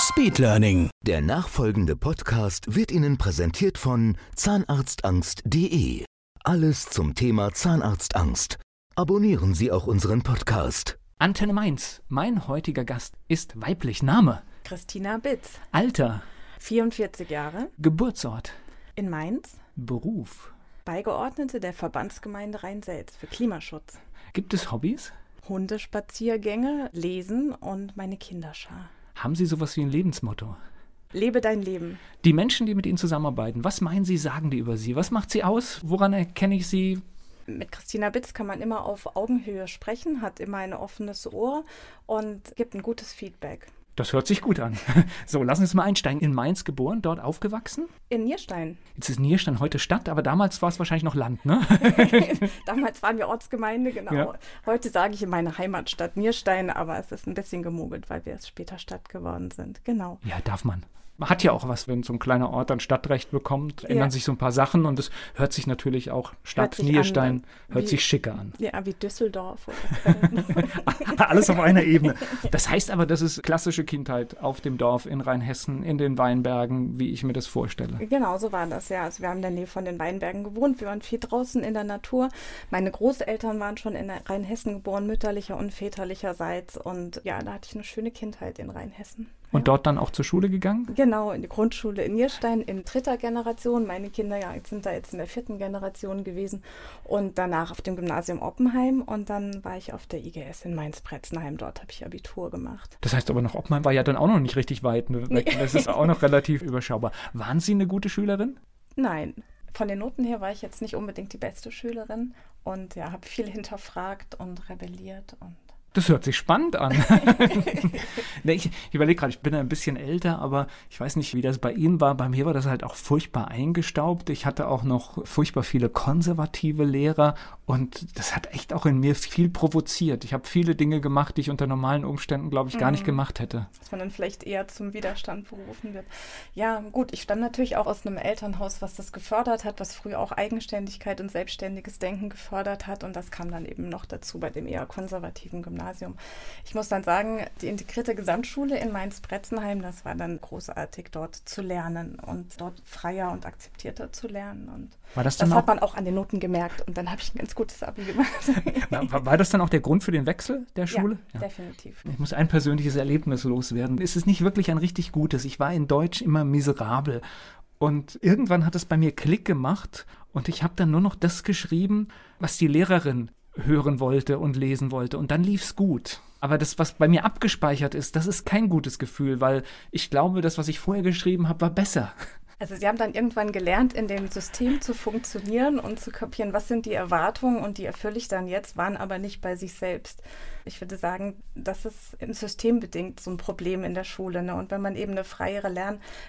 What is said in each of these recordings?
Speedlearning. Der nachfolgende Podcast wird Ihnen präsentiert von zahnarztangst.de. Alles zum Thema Zahnarztangst. Abonnieren Sie auch unseren Podcast. Antenne Mainz. Mein heutiger Gast ist weiblich. Name, Christina Bitz, Alter, 44 Jahre, Geburtsort, in Mainz, Beruf. Beigeordnete der Verbandsgemeinde Rhein-Selz für Klimaschutz. Gibt es Hobbys? Hundespaziergänge, Lesen und meine Kinderschar. Haben Sie sowas wie ein Lebensmotto? Lebe dein Leben. Die Menschen, die mit Ihnen zusammenarbeiten, was meinen Sie, sagen die über Sie? Was macht Sie aus? Woran erkenne ich Sie? Mit Christina Bitz kann man immer auf Augenhöhe sprechen, hat immer ein offenes Ohr und gibt ein gutes Feedback. Das hört sich gut an. So, lassen Sie uns mal einsteigen. In Mainz geboren, dort aufgewachsen? In Nierstein. Jetzt ist Nierstein heute Stadt, aber damals war es wahrscheinlich noch Land, ne? Damals waren wir Ortsgemeinde, genau. Ja. Heute sage ich in meine Heimatstadt Nierstein, aber es ist ein bisschen gemogelt, weil wir es später Stadt geworden sind. Genau. Ja, darf man. Man hat ja auch was, wenn so ein kleiner Ort dann Stadtrecht bekommt, ändern Ja. sich so ein paar Sachen und es hört sich natürlich auch Stadt sich Nierstein, an, hört wie- sich schicker an. Ja, wie Düsseldorf oder Köln. Alles auf einer Ebene. Das heißt aber, das ist klassische Kindheit auf dem Dorf in Rheinhessen, in den Weinbergen, wie ich mir das vorstelle. Genau, so war das, ja. Also wir haben in der Nähe von den Weinbergen gewohnt. Wir waren viel draußen in der Natur. Meine Großeltern waren schon in Rheinhessen geboren, mütterlicher und väterlicherseits. Und ja, da hatte ich eine schöne Kindheit in Rheinhessen. Und dort dann auch zur Schule gegangen? Genau, in die Grundschule in Nierstein in dritter Generation. Meine Kinder ja, sind da jetzt in der vierten Generation gewesen. Und danach auf dem Gymnasium Oppenheim. Und dann war ich auf der IGS in Mainz-Pretzenheim. Dort habe ich Abitur gemacht. Das heißt aber noch, Oppmann war ja dann auch noch nicht richtig weit ne, weg. Das ist auch noch relativ überschaubar. Waren Sie eine gute Schülerin? Nein, von den Noten her war ich jetzt nicht unbedingt die beste Schülerin. Und ja, habe viel hinterfragt und rebelliert. Und Das hört sich spannend an. nee, ich ich überlege gerade, ich bin ein bisschen älter, aber ich weiß nicht, wie das bei Ihnen war. Bei mir war das halt auch furchtbar eingestaubt. Ich hatte auch noch furchtbar viele konservative Lehrer und das hat echt auch in mir viel provoziert. Ich habe viele Dinge gemacht, die ich unter normalen Umständen, glaube ich, gar nicht gemacht hätte. dass man dann vielleicht eher zum Widerstand berufen wird. Ja, gut, ich stamme natürlich auch aus einem Elternhaus, was das gefördert hat, was früher auch Eigenständigkeit und selbstständiges Denken gefördert hat. Und das kam dann eben noch dazu bei dem eher konservativen Gymnasium. Ich muss dann sagen, die integrierte Gesamtschule in Mainz-Bretzenheim, das war dann großartig, dort zu lernen und dort freier und akzeptierter zu lernen. Und War das das dann hat auch, man auch an den Noten gemerkt. Und dann habe ich ein ganz gutes Abi gemacht. war, war das dann auch der Grund für den Wechsel der Schule? Ja, definitiv. Ich muss ein persönliches Erlebnis loswerden. Es ist nicht wirklich ein richtig gutes. Ich war in Deutsch immer miserabel. Und irgendwann hat es bei mir Klick gemacht und ich habe dann nur noch das geschrieben, was die Lehrerin hören wollte und lesen wollte. Und dann lief's gut. Aber das, was bei mir abgespeichert ist, das ist kein gutes Gefühl, weil ich glaube, das, was ich vorher geschrieben habe, war besser. Also sie haben dann irgendwann gelernt, in dem System zu funktionieren und zu kapieren, was sind die Erwartungen und die erfülle ich dann jetzt, waren aber nicht bei sich selbst. Ich würde sagen, das ist im System bedingt so ein Problem in der Schule. Ne? Und wenn man eben eine freiere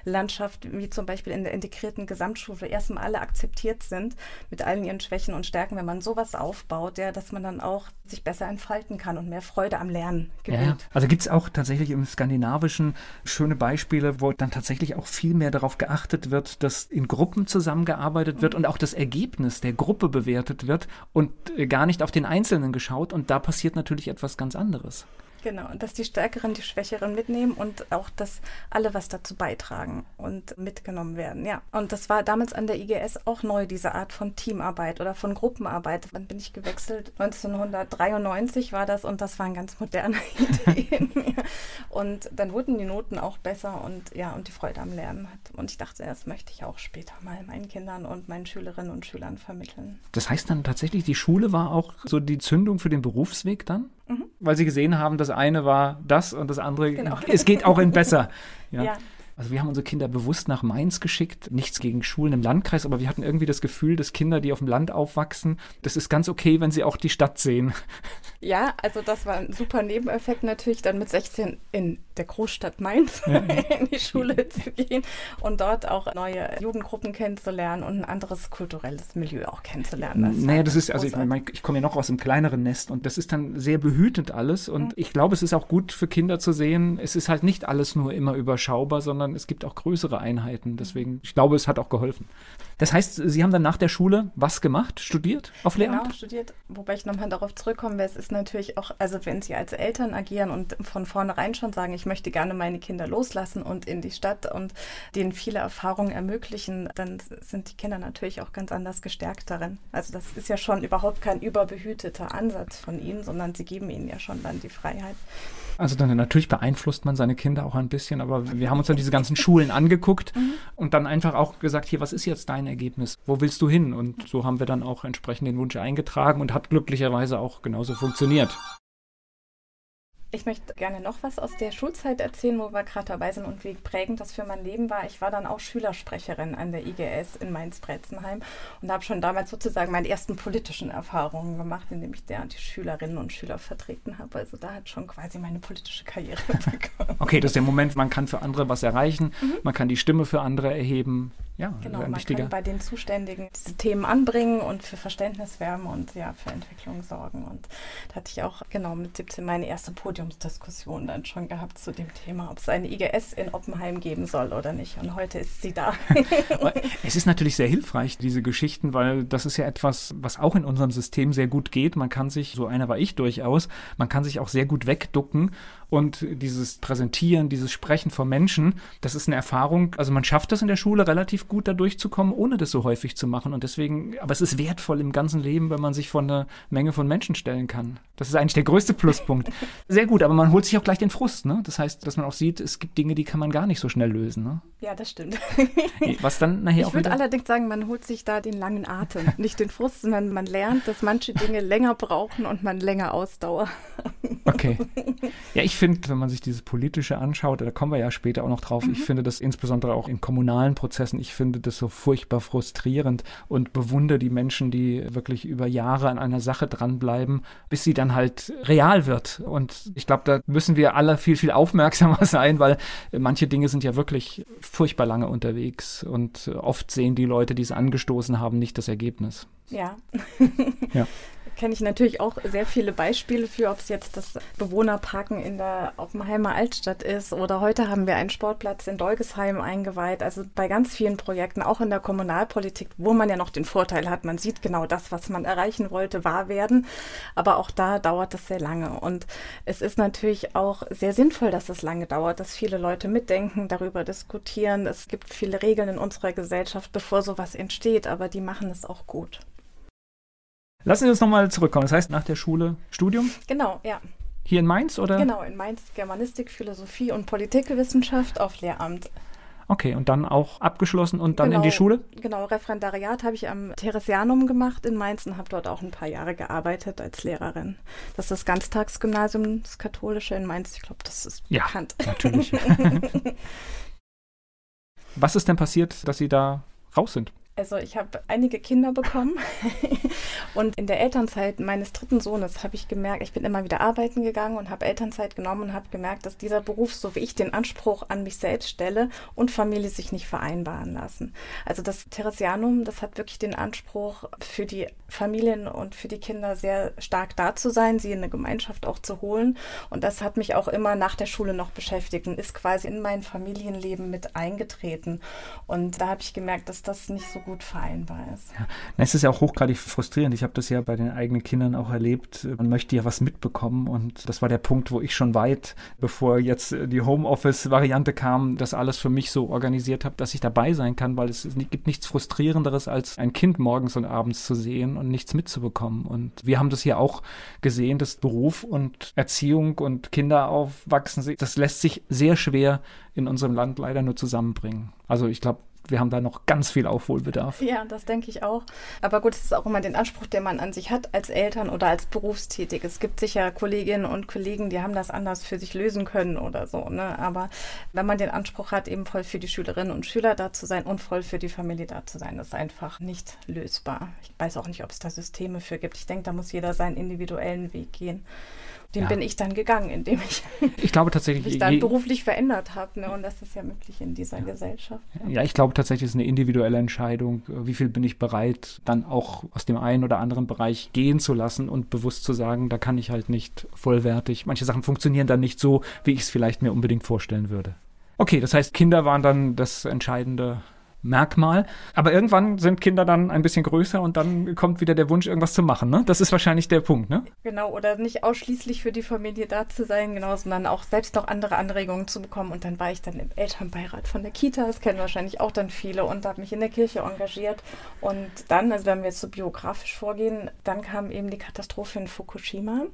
Lernlandschaft, wie zum Beispiel in der integrierten Gesamtschule, erstmal alle akzeptiert sind mit allen ihren Schwächen und Stärken, wenn man sowas aufbaut, ja, dass man dann auch sich besser entfalten kann und mehr Freude am Lernen Ja, gewinnt. also gibt es auch tatsächlich im Skandinavischen schöne Beispiele, wo dann tatsächlich auch viel mehr darauf geachtet wird, dass in Gruppen zusammengearbeitet wird und auch das Ergebnis der Gruppe bewertet wird und äh, gar nicht auf den Einzelnen geschaut. Und da passiert natürlich etwas ganz anderes. Genau, dass die Stärkeren die Schwächeren mitnehmen und auch, dass alle was dazu beitragen und mitgenommen werden. Ja, und das war damals an der IGS auch neu, diese Art von Teamarbeit oder von Gruppenarbeit. Wann bin ich gewechselt? 1993 war das und das waren ganz moderne Ideen. ja. Und dann wurden die Noten auch besser und ja, und die Freude am Lernen hat. Und ich dachte, das möchte ich auch später mal meinen Kindern und meinen Schülerinnen und Schülern vermitteln. Das heißt dann tatsächlich, die Schule war auch so die Zündung für den Berufsweg dann? Weil sie gesehen haben, das eine war das und das andere, Genau. es geht auch in besser. Ja. Ja. Also wir haben unsere Kinder bewusst nach Mainz geschickt. Nichts gegen Schulen im Landkreis, aber wir hatten irgendwie das Gefühl, dass Kinder, die auf dem Land aufwachsen, das ist ganz okay, wenn sie auch die Stadt sehen. Ja, also das war ein super Nebeneffekt natürlich, dann mit 16 in der Großstadt Mainz ja. in die Schule zu gehen und dort auch neue Jugendgruppen kennenzulernen und ein anderes kulturelles Milieu auch kennenzulernen. Das naja, das ist, also ich, ich komme ja noch aus einem kleineren Nest und das ist dann sehr behütend alles und mhm. ich glaube, es ist auch gut für Kinder zu sehen, es ist halt nicht alles nur immer überschaubar, sondern es gibt auch größere Einheiten. Deswegen, ich glaube, es hat auch geholfen. Das heißt, Sie haben dann nach der Schule was gemacht? Studiert auf Lehramt? Genau, studiert. Wobei ich nochmal darauf zurückkommen will, es ist natürlich auch, also wenn Sie als Eltern agieren und von vornherein schon sagen, ich möchte gerne meine Kinder loslassen und in die Stadt und denen viele Erfahrungen ermöglichen, dann sind die Kinder natürlich auch ganz anders gestärkt darin. Also das ist ja schon überhaupt kein überbehüteter Ansatz von Ihnen, sondern Sie geben ihnen ja schon dann die Freiheit. Also dann natürlich beeinflusst man seine Kinder auch ein bisschen, aber wir haben uns dann diese ganzen Schulen angeguckt mhm. und dann einfach auch gesagt, hier, was ist jetzt dein Ergebnis? Wo willst du hin? Und so haben wir dann auch entsprechend den Wunsch eingetragen und hat glücklicherweise auch genauso funktioniert. Ich möchte gerne noch was aus der Schulzeit erzählen, wo wir gerade dabei sind und wie prägend das für mein Leben war. Ich war dann auch Schülersprecherin an der IGS in Mainz-Bretzenheim und habe schon damals sozusagen meine ersten politischen Erfahrungen gemacht, indem ich der die Schülerinnen und Schüler vertreten habe. Also da hat schon quasi meine politische Karriere begonnen. Okay, das ist der Moment, man kann für andere was erreichen, mhm. man kann die Stimme für andere erheben. Ja, genau, man kann bei den Zuständigen diese Themen anbringen und für Verständnis wärmen und ja, für Entwicklung sorgen. Und da hatte ich auch genau mit 17 meine erste Podiumsdiskussion dann schon gehabt zu dem Thema, ob es eine IGS in Oppenheim geben soll oder nicht. Und heute ist sie da. es ist natürlich sehr hilfreich, diese Geschichten, weil das ist ja etwas, was auch in unserem System sehr gut geht. Man kann sich, so einer war ich durchaus, man kann sich auch sehr gut wegducken und dieses Präsentieren, dieses Sprechen vor Menschen, das ist eine Erfahrung. Also man schafft das in der Schule relativ gut, da durchzukommen, ohne das so häufig zu machen. Und deswegen, aber es ist wertvoll im ganzen Leben, wenn man sich vor eine Menge von Menschen stellen kann. Das ist eigentlich der größte Pluspunkt. Sehr gut, aber man holt sich auch gleich den Frust. Ne? Das heißt, dass man auch sieht, es gibt Dinge, die kann man gar nicht so schnell lösen. Ne? Ja, das stimmt. Was dann nachher ich auch. Ich würde allerdings sagen, man holt sich da den langen Atem. Nicht den Frust, sondern man lernt, dass manche Dinge länger brauchen und man länger Ausdauer. Okay. Ja, ich finde, wenn man sich dieses Politische anschaut, da kommen wir ja später auch noch drauf, mhm. ich finde das insbesondere auch in kommunalen Prozessen, ich finde das so furchtbar frustrierend und bewundere die Menschen, die wirklich über Jahre an einer Sache dranbleiben, bis sie dann halt real wird. Und ich glaube, da müssen wir alle viel, viel aufmerksamer sein, weil manche Dinge sind ja wirklich furchtbar lange unterwegs und oft sehen die Leute, die es angestoßen haben, nicht das Ergebnis. Ja. ja kenne ich natürlich auch sehr viele Beispiele für, ob es jetzt das Bewohnerparken in der Oppenheimer Altstadt ist oder heute haben wir einen Sportplatz in Dolgesheim eingeweiht. Also bei ganz vielen Projekten, auch in der Kommunalpolitik, wo man ja noch den Vorteil hat, man sieht genau das, was man erreichen wollte, wahr werden. Aber auch da dauert es sehr lange. Und es ist natürlich auch sehr sinnvoll, dass es lange dauert, dass viele Leute mitdenken, darüber diskutieren. Es gibt viele Regeln in unserer Gesellschaft, bevor sowas entsteht, aber die machen es auch gut. Lassen Sie uns nochmal zurückkommen. Das heißt, nach der Schule Studium? Genau, ja. Hier in Mainz oder? Genau, in Mainz Germanistik, Philosophie und Politikwissenschaft auf Lehramt. Okay, und dann auch abgeschlossen und dann genau, in die genau, Schule? Genau, Referendariat habe ich am Theresianum gemacht in Mainz und habe dort auch ein paar Jahre gearbeitet als Lehrerin. Das ist das Ganztagsgymnasium, das katholische in Mainz. Ich glaube, das ist ja, bekannt. natürlich. Was ist denn passiert, dass Sie da raus sind? Also ich habe einige Kinder bekommen. Und in der Elternzeit meines dritten Sohnes habe ich gemerkt, ich bin immer wieder arbeiten gegangen und habe Elternzeit genommen und habe gemerkt, dass dieser Beruf, so wie ich den Anspruch an mich selbst stelle und Familie sich nicht vereinbaren lassen. Also das Theresianum, das hat wirklich den Anspruch für die Familien und für die Kinder sehr stark da zu sein, sie in eine Gemeinschaft auch zu holen. Und das hat mich auch immer nach der Schule noch beschäftigt und ist quasi in mein Familienleben mit eingetreten. Und da habe ich gemerkt, dass das nicht so gut vereinbar ist. Ja, es ist ja auch hochgradig frustrierend. Ich habe das ja bei den eigenen Kindern auch erlebt. Man möchte ja was mitbekommen und das war der Punkt, wo ich schon weit, bevor jetzt die Homeoffice-Variante kam, das alles für mich so organisiert habe, dass ich dabei sein kann, weil es gibt nichts frustrierenderes, als ein Kind morgens und abends zu sehen und nichts mitzubekommen. Und wir haben das hier auch gesehen, dass Beruf und Erziehung und Kinder aufwachsen, das lässt sich sehr schwer in unserem Land leider nur zusammenbringen. Also ich glaube, wir haben da noch ganz viel Aufholbedarf. Ja, das denke ich auch. Aber gut, es ist auch immer den Anspruch, den man an sich hat als Eltern oder als Berufstätig. Es gibt sicher Kolleginnen und Kollegen, die haben das anders für sich lösen können oder so. Ne? Aber wenn man den Anspruch hat, eben voll für die Schülerinnen und Schüler da zu sein und voll für die Familie da zu sein, ist einfach nicht lösbar. Ich weiß auch nicht, ob es da Systeme für gibt. Ich denke, da muss jeder seinen individuellen Weg gehen den ja. bin ich dann gegangen, indem ich, ich glaube tatsächlich, mich dann beruflich verändert habe. Ne? Und das ist ja möglich in dieser ja. Gesellschaft. Ja. ja. ich glaube tatsächlich, es ist eine individuelle Entscheidung. Wie viel bin ich bereit, dann auch aus dem einen oder anderen Bereich gehen zu lassen und bewusst zu sagen, da kann ich halt nicht vollwertig. Manche Sachen funktionieren dann nicht so, wie ich es vielleicht mir unbedingt vorstellen würde. Okay, das heißt, Kinder waren dann das entscheidende Merkmal. Aber irgendwann sind Kinder dann ein bisschen größer und dann kommt wieder der Wunsch, irgendwas zu machen. Ne? Das ist wahrscheinlich der Punkt, ne? Genau, oder nicht ausschließlich für die Familie da zu sein, genau, sondern auch selbst noch andere Anregungen zu bekommen. Und dann war ich dann im Elternbeirat von der Kita, das kennen wahrscheinlich auch dann viele, und habe mich in der Kirche engagiert. Und dann, also wenn wir jetzt so biografisch vorgehen, dann kam eben die Katastrophe in Fukushima.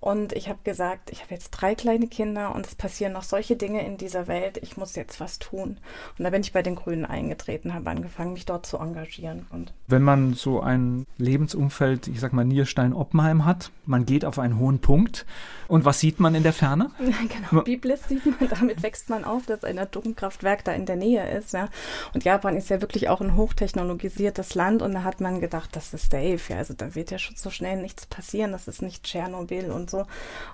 Und ich habe gesagt, ich habe jetzt drei kleine Kinder und es passieren noch solche Dinge in dieser Welt. Ich muss jetzt was tun. Und da bin ich bei den Grünen eingetreten, habe angefangen, mich dort zu engagieren. Und Wenn man so ein Lebensumfeld, ich sag mal Nierstein-Oppenheim hat, man geht auf einen hohen Punkt. Und was sieht man in der Ferne? genau, Biblis sieht man, damit wächst man auf, dass ein Atomkraftwerk da in der Nähe ist. Ja. Und Japan ist ja wirklich auch ein hochtechnologisiertes Land und da hat man gedacht, das ist safe. Ja. Also da wird ja schon so schnell nichts passieren, das ist nicht Tschernobyl und so.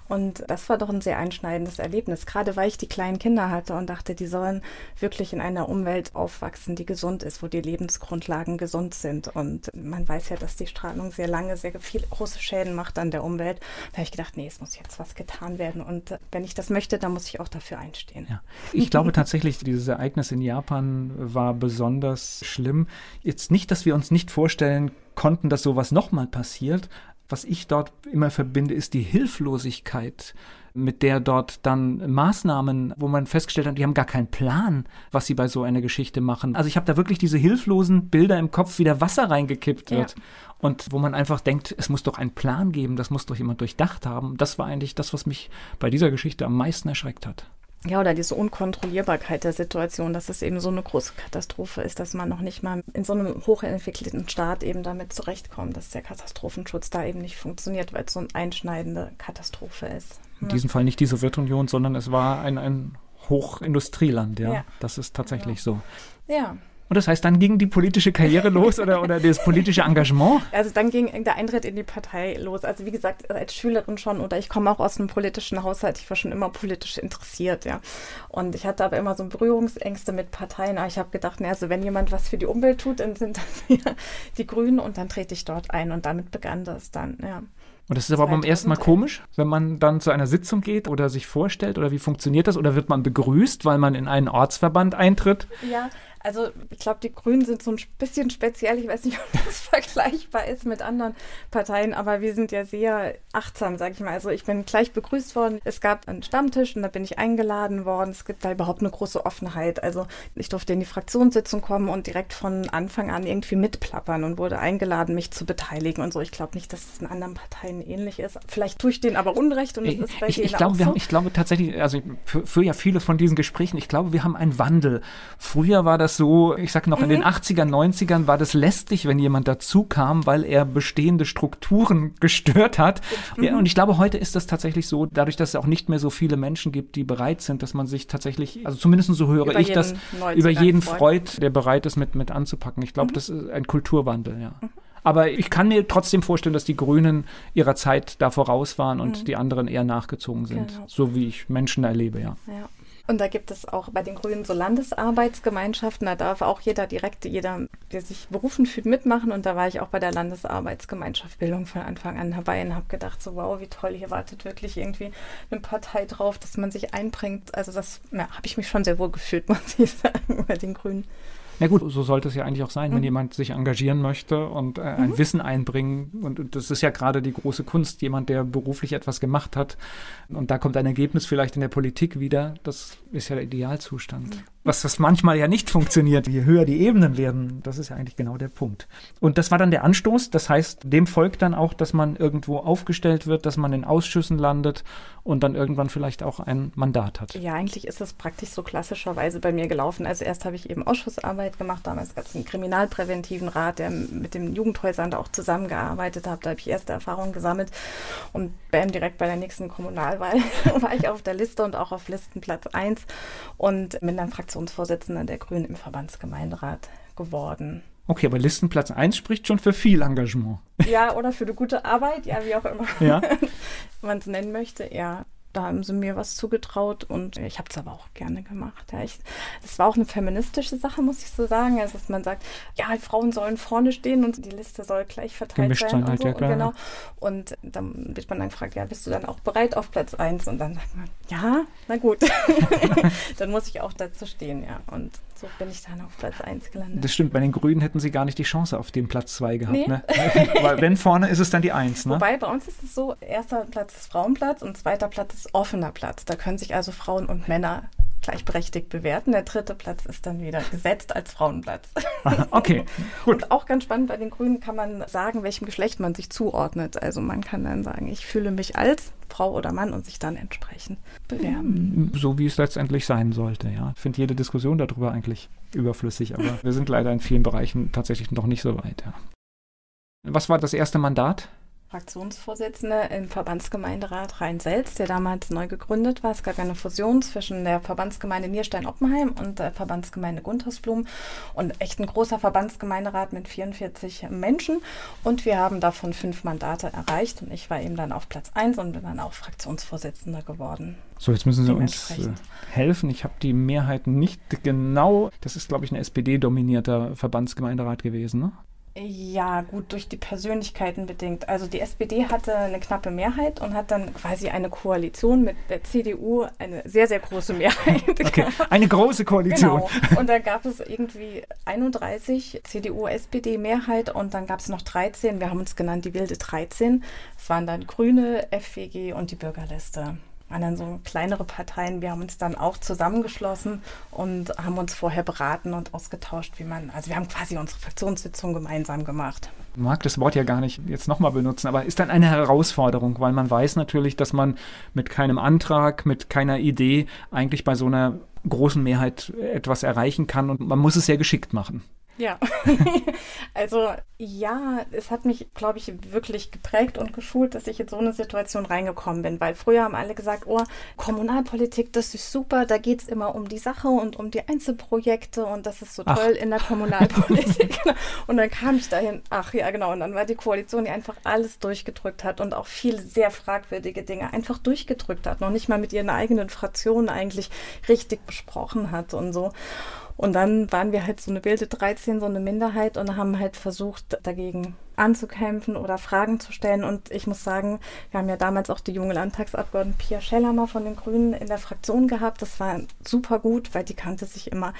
Und das war doch ein sehr einschneidendes Erlebnis, gerade weil ich die kleinen Kinder hatte und dachte, die sollen wirklich in einer Umwelt aufwachsen, die gesund ist, wo die Lebensgrundlagen gesund sind. Und man weiß ja, dass die Strahlung sehr lange, sehr viele große Schäden macht an der Umwelt. Da habe ich gedacht, nee, es muss jetzt was getan werden. Und wenn ich das möchte, dann muss ich auch dafür einstehen. Ja. Ich glaube tatsächlich, dieses Ereignis in Japan war besonders schlimm. Jetzt nicht, dass wir uns nicht vorstellen konnten, dass sowas nochmal passiert, was ich dort immer verbinde, ist die Hilflosigkeit, mit der dort dann Maßnahmen, wo man festgestellt hat, die haben gar keinen Plan, was sie bei so einer Geschichte machen. Also ich habe da wirklich diese hilflosen Bilder im Kopf, wie der Wasser reingekippt wird. Ja. Und wo man einfach denkt, es muss doch einen Plan geben, das muss doch jemand durchdacht haben. Das war eigentlich das, was mich bei dieser Geschichte am meisten erschreckt hat. Ja, oder diese Unkontrollierbarkeit der Situation, dass es eben so eine große Katastrophe ist, dass man noch nicht mal in so einem hochentwickelten Staat eben damit zurechtkommt, dass der Katastrophenschutz da eben nicht funktioniert, weil es so eine einschneidende Katastrophe ist. In diesem Fall nicht die Sowjetunion, sondern es war ein, ein Hochindustrieland, ja. ja. Das ist tatsächlich genau. so. Ja. Und das heißt, dann ging die politische Karriere los oder, oder das politische Engagement? Also dann ging der Eintritt in die Partei los. Also wie gesagt, als Schülerin schon oder ich komme auch aus einem politischen Haushalt. Ich war schon immer politisch interessiert, ja. Und ich hatte aber immer so Berührungsängste mit Parteien. Aber ich habe gedacht, na, also wenn jemand was für die Umwelt tut, dann sind das ja die Grünen und dann trete ich dort ein. Und damit begann das dann, ja. Und das ist aber beim ersten Mal komisch, wenn man dann zu einer Sitzung geht oder sich vorstellt oder wie funktioniert das? Oder wird man begrüßt, weil man in einen Ortsverband eintritt? Ja, also ich glaube, die Grünen sind so ein bisschen speziell. Ich weiß nicht, ob das vergleichbar ist mit anderen Parteien, aber wir sind ja sehr achtsam, sage ich mal. Also ich bin gleich begrüßt worden. Es gab einen Stammtisch und da bin ich eingeladen worden. Es gibt da überhaupt eine große Offenheit. Also ich durfte in die Fraktionssitzung kommen und direkt von Anfang an irgendwie mitplappern und wurde eingeladen, mich zu beteiligen und so. Ich glaube nicht, dass es in anderen Parteien ähnlich ist. Vielleicht tue ich denen aber Unrecht und es ist bei ich, denen ich glaube, so. Haben, ich glaube tatsächlich, also für, für ja viele von diesen Gesprächen, ich glaube, wir haben einen Wandel. Früher war das so, ich sag noch, mhm. in den 80ern, mhm. 90ern war das lästig, wenn jemand dazu kam, weil er bestehende Strukturen gestört hat. Mhm. Ja, und ich glaube, heute ist das tatsächlich so, dadurch, dass es auch nicht mehr so viele Menschen gibt, die bereit sind, dass man sich tatsächlich, also zumindest so höre über ich das, über jeden freut, der bereit ist, mit, mit anzupacken. Ich glaube, mhm. das ist ein Kulturwandel, ja. Mhm. Aber ich kann mir trotzdem vorstellen, dass die Grünen ihrer Zeit da voraus waren und mhm. die anderen eher nachgezogen sind. Genau. So wie ich Menschen erlebe, ja. ja. Und da gibt es auch bei den Grünen so Landesarbeitsgemeinschaften. Da darf auch jeder direkt, jeder, der sich berufen fühlt, mitmachen. Und da war ich auch bei der Landesarbeitsgemeinschaft Bildung von Anfang an dabei und habe gedacht, so wow, wie toll, hier wartet wirklich irgendwie eine Partei drauf, dass man sich einbringt. Also das ja, habe ich mich schon sehr wohl gefühlt, muss ich sagen, bei den Grünen. Na gut, so sollte es ja eigentlich auch sein, mhm. wenn jemand sich engagieren möchte und äh, ein mhm. Wissen einbringen. Und, und, das ist ja gerade die große Kunst, jemand, der beruflich etwas gemacht hat. Und da kommt ein Ergebnis vielleicht in der Politik wieder. Das ist ja der Idealzustand. Mhm was das manchmal ja nicht funktioniert, je höher die Ebenen werden. Das ist ja eigentlich genau der Punkt. Und das war dann der Anstoß. Das heißt, dem folgt dann auch, dass man irgendwo aufgestellt wird, dass man in Ausschüssen landet und dann irgendwann vielleicht auch ein Mandat hat. Ja, eigentlich ist das praktisch so klassischerweise bei mir gelaufen. Also erst habe ich eben Ausschussarbeit Arbeit gemacht. Damals gab es einen kriminalpräventiven Rat, der mit den Jugendhäusern da auch zusammengearbeitet hat. Da habe ich erste Erfahrungen gesammelt. Und bam, direkt bei der nächsten Kommunalwahl war ich auf der Liste und auch auf Listenplatz 1 und bin dann Fraktionsvorsitzender der Grünen im Verbandsgemeinderat geworden. Okay, aber Listenplatz 1 spricht schon für viel Engagement. Ja, oder für eine gute Arbeit, ja, wie auch immer ja. man es nennen möchte, ja da haben sie mir was zugetraut und ich habe es aber auch gerne gemacht. Ja, ich, das war auch eine feministische Sache, muss ich so sagen. Also, dass man sagt, ja, Frauen sollen vorne stehen und die Liste soll gleich verteilt Gemischt sein. sein halt, und, so. ja, klar. und, genau. und dann wird man dann gefragt, ja, bist du dann auch bereit auf Platz 1? Und dann sagt man, ja, na gut. dann muss ich auch dazu stehen, ja. Und so bin ich dann auf Platz 1 gelandet. Das stimmt, bei den Grünen hätten sie gar nicht die Chance auf den Platz 2 gehabt. Nee. Ne? Weil wenn vorne ist es dann die 1. Ne? Wobei bei uns ist es so, erster Platz ist Frauenplatz und zweiter Platz ist offener Platz. Da können sich also Frauen und Männer gleichberechtigt bewerten. Der dritte Platz ist dann wieder gesetzt als Frauenplatz. Aha, okay, gut. Und auch ganz spannend, bei den Grünen kann man sagen, welchem Geschlecht man sich zuordnet. Also man kann dann sagen, ich fühle mich als Frau oder Mann und sich dann entsprechend bewerben. So wie es letztendlich sein sollte, ja. Ich finde jede Diskussion darüber eigentlich überflüssig, aber wir sind leider in vielen Bereichen tatsächlich noch nicht so weit, ja. Was war das erste Mandat? Fraktionsvorsitzende im Verbandsgemeinderat Rhein-Selz, der damals neu gegründet war. Es gab eine Fusion zwischen der Verbandsgemeinde Nierstein-Oppenheim und der Verbandsgemeinde Guntersblum und echt ein großer Verbandsgemeinderat mit 44 Menschen. Und wir haben davon fünf Mandate erreicht und ich war eben dann auf Platz 1 und bin dann auch Fraktionsvorsitzender geworden. So, jetzt müssen Sie uns äh, helfen. Ich habe die Mehrheit nicht genau. Das ist, glaube ich, ein SPD-dominierter Verbandsgemeinderat gewesen, ne? Ja, gut, durch die Persönlichkeiten bedingt. Also die SPD hatte eine knappe Mehrheit und hat dann quasi eine Koalition mit der CDU, eine sehr, sehr große Mehrheit. Okay, eine große Koalition. Genau. Und dann gab es irgendwie 31 CDU-SPD-Mehrheit und dann gab es noch 13. Wir haben uns genannt die wilde 13. Es waren dann Grüne, FWG und die Bürgerliste. Waren dann so kleinere Parteien. Wir haben uns dann auch zusammengeschlossen und haben uns vorher beraten und ausgetauscht, wie man, also wir haben quasi unsere Fraktionssitzung gemeinsam gemacht. Ich mag das Wort ja gar nicht jetzt nochmal benutzen, aber ist dann eine Herausforderung, weil man weiß natürlich, dass man mit keinem Antrag, mit keiner Idee eigentlich bei so einer großen Mehrheit etwas erreichen kann und man muss es sehr geschickt machen. Ja, also ja, es hat mich, glaube ich, wirklich geprägt und geschult, dass ich in so eine Situation reingekommen bin, weil früher haben alle gesagt, oh, Kommunalpolitik, das ist super, da geht es immer um die Sache und um die Einzelprojekte und das ist so Ach. toll in der Kommunalpolitik. und dann kam ich dahin, ach ja, genau, und dann war die Koalition, die einfach alles durchgedrückt hat und auch viele sehr fragwürdige Dinge einfach durchgedrückt hat, noch nicht mal mit ihren eigenen Fraktionen eigentlich richtig besprochen hat und so. Und dann waren wir halt so eine wilde 13, so eine Minderheit und haben halt versucht, dagegen anzukämpfen oder Fragen zu stellen. Und ich muss sagen, wir haben ja damals auch die junge Landtagsabgeordnete Pia Schellermer von den Grünen in der Fraktion gehabt. Das war super gut, weil die kannte sich immer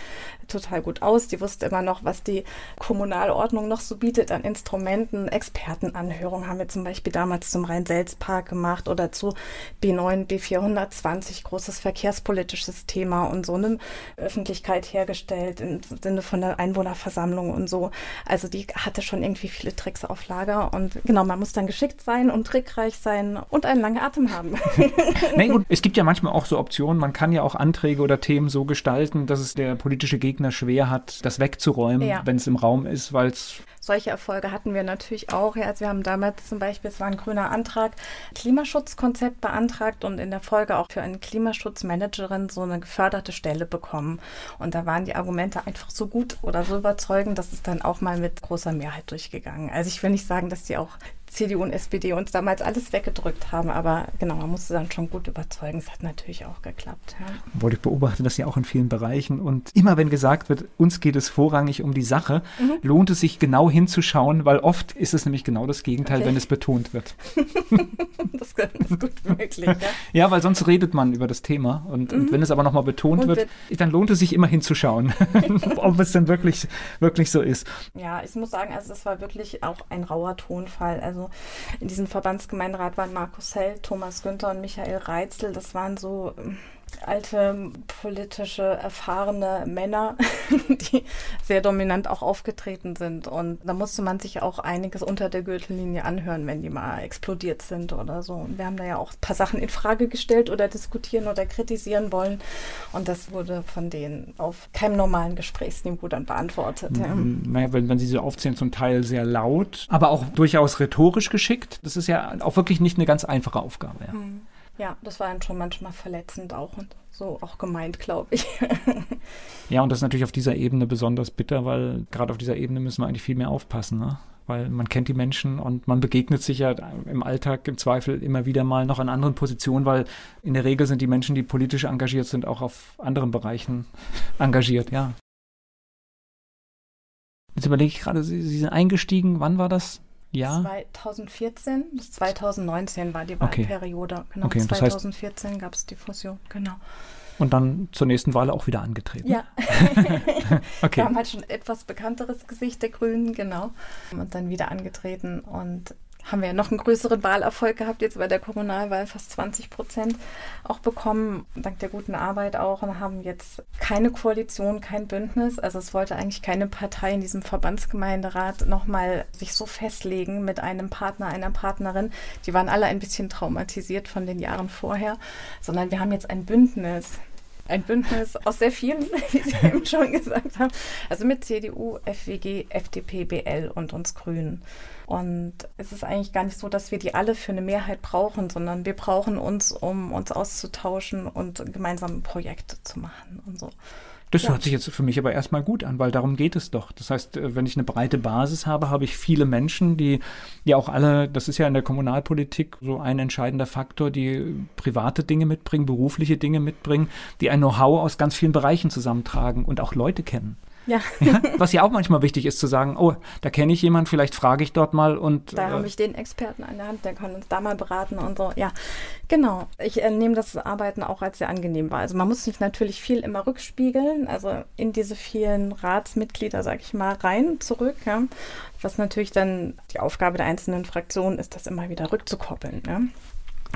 total gut aus. Die wusste immer noch, was die Kommunalordnung noch so bietet an Instrumenten. Expertenanhörungen haben wir zum Beispiel damals zum Rhein-Selz-Park gemacht oder zu B9, B420, großes verkehrspolitisches Thema und so eine Öffentlichkeit hergestellt im Sinne von der Einwohnerversammlung und so. Also die hatte schon irgendwie viele Tricks auf Lager und genau, man muss dann geschickt sein und trickreich sein und einen langen Atem haben. Nee, gut, es gibt ja manchmal auch so Optionen, man kann ja auch Anträge oder Themen so gestalten, dass es der politische Gegner schwer hat, das wegzuräumen, Ja. wenn es im Raum ist, weil es Solche Erfolge hatten wir natürlich auch. Ja, also wir haben damals zum Beispiel, es war ein grüner Antrag, Klimaschutzkonzept beantragt und in der Folge auch für eine Klimaschutzmanagerin so eine geförderte Stelle bekommen. Und da waren die Argumente einfach so gut oder so überzeugend, dass es dann auch mal mit großer Mehrheit durchgegangen. Also ich will nicht sagen, dass die auch CDU und SPD uns damals alles weggedrückt haben, aber genau, man musste dann schon gut überzeugen. Es hat natürlich auch geklappt. Ja. Obwohl ich beobachte das ja auch in vielen Bereichen. Und immer wenn gesagt wird, uns geht es vorrangig um die Sache, Mhm. lohnt es sich genau hinzuschauen, weil oft ist es nämlich genau das Gegenteil, Okay. wenn es betont wird. Das ist gut möglich. Ja. Ja, weil sonst redet man über das Thema. Und, und wenn es aber nochmal betont Mhm. Und wird, dann lohnt es sich immer hinzuschauen, ob es dann wirklich, wirklich so ist. Ja, ich muss sagen, also das war wirklich auch ein rauer Tonfall. Also in diesem Verbandsgemeinderat waren Markus Held, Thomas Günther und Michael Reitzel. Das waren so, ähm, alte politische erfahrene Männer, die sehr dominant auch aufgetreten sind. Und da musste man sich auch einiges unter der Gürtellinie anhören, wenn die mal explodiert sind oder so. Und wir haben da ja auch ein paar Sachen in Frage gestellt oder diskutieren oder kritisieren wollen. Und das wurde von denen auf keinem normalen Gesprächsniveau dann beantwortet. Ja. Naja, wenn, wenn Sie so aufzählen, zum Teil sehr laut, aber auch durchaus rhetorisch geschickt. Das ist ja auch wirklich nicht eine ganz einfache Aufgabe. Ja. Hm. Ja, das war dann schon manchmal verletzend auch und so auch gemeint, glaube ich. ja, und das ist natürlich auf dieser Ebene besonders bitter, weil gerade auf dieser Ebene müssen wir eigentlich viel mehr aufpassen, ne? weil man kennt die Menschen und man begegnet sich ja im Alltag im Zweifel immer wieder mal noch an anderen Positionen, weil in der Regel sind die Menschen, die politisch engagiert sind, auch auf anderen Bereichen engagiert, ja. Jetzt überlege ich gerade, Sie, Sie sind eingestiegen, wann war das? Ja. 2014 bis 2019 war die Wahlperiode. Okay. Genau, okay, 2014 gab es die Fusion, genau. Und dann zur nächsten Wahl auch wieder angetreten. Ja. okay. Wir haben halt schon etwas bekannteres Gesicht der Grünen, genau. Und dann wieder angetreten. Und haben wir noch einen größeren Wahlerfolg gehabt, jetzt bei der Kommunalwahl fast 20 Prozent auch bekommen, dank der guten Arbeit auch, und haben jetzt keine Koalition, kein Bündnis. Also es wollte eigentlich keine Partei in diesem Verbandsgemeinderat nochmal sich so festlegen mit einem Partner, einer Partnerin. Die waren alle ein bisschen traumatisiert von den Jahren vorher, sondern wir haben jetzt ein Bündnis ein Bündnis aus sehr vielen, wie Sie eben schon gesagt haben. Also mit CDU, FWG, FDP, BL und uns Grünen. Und es ist eigentlich gar nicht so, dass wir die alle für eine Mehrheit brauchen, sondern wir brauchen uns, um uns auszutauschen und gemeinsame Projekte zu machen und so. Das ja. hört sich jetzt für mich aber erstmal gut an, weil darum geht es doch. Das heißt, äh, wenn ich eine breite Basis habe, habe ich viele Menschen, die ja auch alle, das ist ja in der Kommunalpolitik so ein entscheidender Faktor, die private Dinge mitbringen, berufliche Dinge mitbringen, die ein Know-how aus ganz vielen Bereichen zusammentragen und auch Leute kennen. Ja. ja. Was ja auch manchmal wichtig ist zu sagen, oh, da kenne ich jemanden, vielleicht frage ich dort mal und. Da äh, habe ich den Experten an der Hand, der kann uns da mal beraten und so. Ja, genau. Ich äh, nehme das Arbeiten auch als sehr angenehm wahr. Also man muss sich natürlich viel immer rückspiegeln, also in diese vielen Ratsmitglieder, sag ich mal, rein, zurück. Ja. Was natürlich dann die Aufgabe der einzelnen Fraktionen ist, das immer wieder rückzukoppeln. Ja.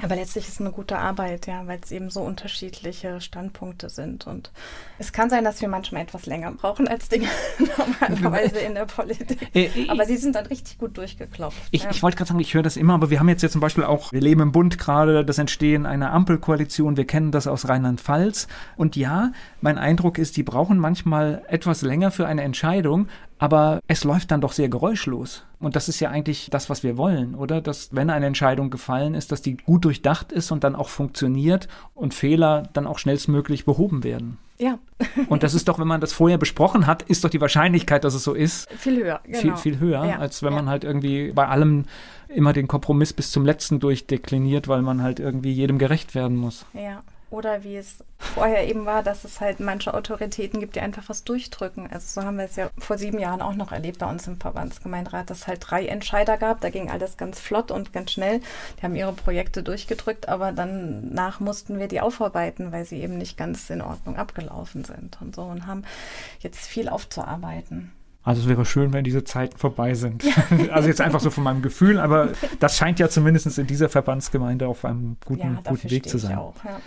Aber letztlich ist es eine gute Arbeit, ja, weil es eben so unterschiedliche Standpunkte sind. Und es kann sein, dass wir manchmal etwas länger brauchen als Dinge normalerweise in der Politik. Äh, äh, aber sie sind dann richtig gut durchgeklopft. Ich, ja. ich wollte gerade sagen, ich höre das immer, aber wir haben jetzt, jetzt zum Beispiel auch, wir leben im Bund gerade, das Entstehen einer Ampelkoalition, wir kennen das aus Rheinland-Pfalz. Und ja, mein Eindruck ist, die brauchen manchmal etwas länger für eine Entscheidung, aber es läuft dann doch sehr geräuschlos. Und das ist ja eigentlich das, was wir wollen, oder? Dass, wenn eine Entscheidung gefallen ist, dass die gut durchdacht ist und dann auch funktioniert und Fehler dann auch schnellstmöglich behoben werden. Ja. und das ist doch, wenn man das vorher besprochen hat, ist doch die Wahrscheinlichkeit, dass es so ist. Viel höher, genau. Viel, viel höher, ja. als wenn ja. man halt irgendwie bei allem immer den Kompromiss bis zum letzten durchdekliniert, weil man halt irgendwie jedem gerecht werden muss. Ja. Oder wie es vorher eben war, dass es halt manche Autoritäten gibt, die einfach was durchdrücken. Also so haben wir es ja vor sieben Jahren auch noch erlebt bei uns im Verbandsgemeinderat, dass es halt drei Entscheider gab. Da ging alles ganz flott und ganz schnell. Die haben ihre Projekte durchgedrückt, aber danach mussten wir die aufarbeiten, weil sie eben nicht ganz in Ordnung abgelaufen sind und so und haben jetzt viel aufzuarbeiten. Also es wäre schön, wenn diese Zeiten vorbei sind. Ja. Also jetzt einfach so von meinem Gefühl, aber das scheint ja zumindest in dieser Verbandsgemeinde auf einem guten, ja, guten Weg zu sein. Auch, ja.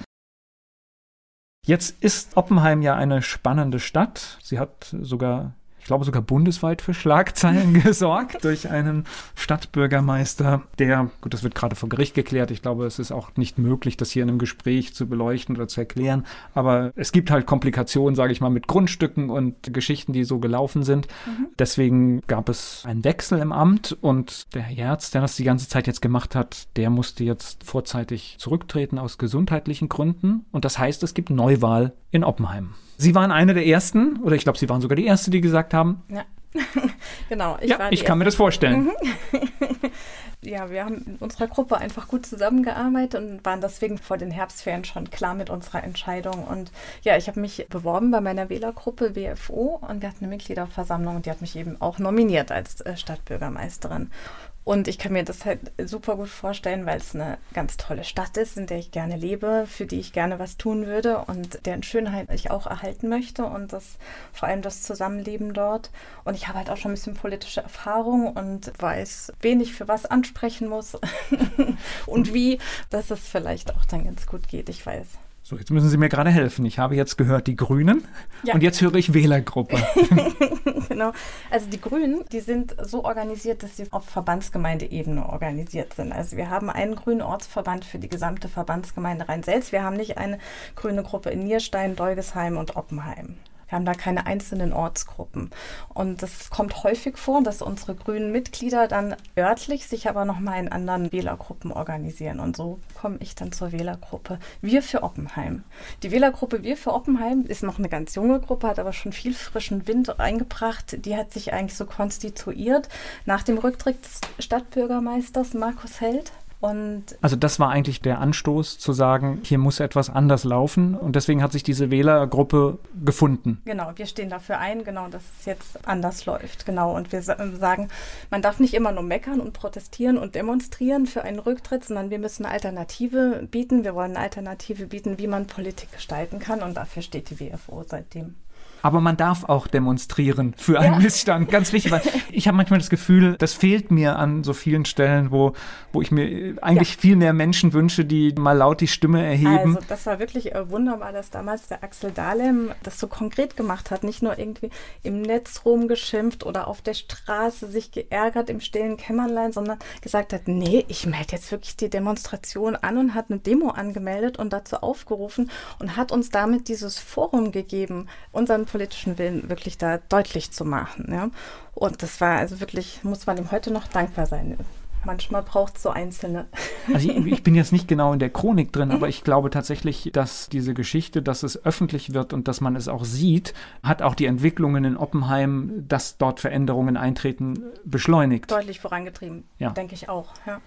Jetzt ist Oppenheim ja eine spannende Stadt. Sie hat sogar ich glaube sogar bundesweit für Schlagzeilen gesorgt durch einen Stadtbürgermeister, der, gut, das wird gerade vor Gericht geklärt, ich glaube, es ist auch nicht möglich, das hier in einem Gespräch zu beleuchten oder zu erklären, aber es gibt halt Komplikationen, sage ich mal, mit Grundstücken und Geschichten, die so gelaufen sind. Mhm. Deswegen gab es einen Wechsel im Amt und der Herr Herz, der das die ganze Zeit jetzt gemacht hat, der musste jetzt vorzeitig zurücktreten aus gesundheitlichen Gründen und das heißt, es gibt Neuwahl in Oppenheim. Sie waren eine der ersten, oder ich glaube, Sie waren sogar die erste, die gesagt haben. Ja, genau. Ich, ja, ich kann mir das vorstellen. Mhm. ja, wir haben in unserer Gruppe einfach gut zusammengearbeitet und waren deswegen vor den Herbstferien schon klar mit unserer Entscheidung. Und ja, ich habe mich beworben bei meiner Wählergruppe WFO und wir hatten eine Mitgliederversammlung und die hat mich eben auch nominiert als äh, Stadtbürgermeisterin. Und ich kann mir das halt super gut vorstellen, weil es eine ganz tolle Stadt ist, in der ich gerne lebe, für die ich gerne was tun würde und deren Schönheit ich auch erhalten möchte und das vor allem das Zusammenleben dort. Und ich habe halt auch schon ein bisschen politische Erfahrung und weiß, wen ich für was ansprechen muss und wie, dass es vielleicht auch dann ganz gut geht. Ich weiß So, jetzt müssen Sie mir gerade helfen. Ich habe jetzt gehört die Grünen ja. und jetzt höre ich Wählergruppe. genau. Also die Grünen, die sind so organisiert, dass sie auf Verbandsgemeindeebene organisiert sind. Also wir haben einen grünen Ortsverband für die gesamte Verbandsgemeinde Rhein-Selz. Wir haben nicht eine grüne Gruppe in Nierstein, Dolgesheim und Oppenheim. Wir haben da keine einzelnen Ortsgruppen. Und das kommt häufig vor, dass unsere grünen Mitglieder dann örtlich sich aber nochmal in anderen Wählergruppen organisieren. Und so komme ich dann zur Wählergruppe Wir für Oppenheim. Die Wählergruppe Wir für Oppenheim ist noch eine ganz junge Gruppe, hat aber schon viel frischen Wind eingebracht. Die hat sich eigentlich so konstituiert nach dem Rücktritt des Stadtbürgermeisters Markus Held. Und also das war eigentlich der Anstoß zu sagen, hier muss etwas anders laufen und deswegen hat sich diese Wählergruppe gefunden. Genau, wir stehen dafür ein, genau, dass es jetzt anders läuft, genau. Und wir sagen, man darf nicht immer nur meckern und protestieren und demonstrieren für einen Rücktritt, sondern wir müssen eine Alternative bieten. Wir wollen eine Alternative bieten, wie man Politik gestalten kann und dafür steht die WFO seitdem aber man darf auch demonstrieren für einen ja. Missstand. Ganz wichtig, weil ich habe manchmal das Gefühl, das fehlt mir an so vielen Stellen, wo, wo ich mir eigentlich ja. viel mehr Menschen wünsche, die mal laut die Stimme erheben. Also das war wirklich äh, wunderbar, dass damals der Axel Dahlem das so konkret gemacht hat, nicht nur irgendwie im Netz rumgeschimpft oder auf der Straße sich geärgert im stillen Kämmerlein, sondern gesagt hat, nee, ich melde jetzt wirklich die Demonstration an und hat eine Demo angemeldet und dazu aufgerufen und hat uns damit dieses Forum gegeben, unseren politischen Willen wirklich da deutlich zu machen. Ja? Und das war also wirklich, muss man ihm heute noch dankbar sein. Manchmal braucht es so einzelne. Also ich, ich, bin jetzt nicht genau in der Chronik drin, aber ich glaube tatsächlich, dass diese Geschichte, dass es öffentlich wird und dass man es auch sieht, hat auch die Entwicklungen in Oppenheim, dass dort Veränderungen eintreten, beschleunigt. Deutlich vorangetrieben, ja. denke ich auch. Ja.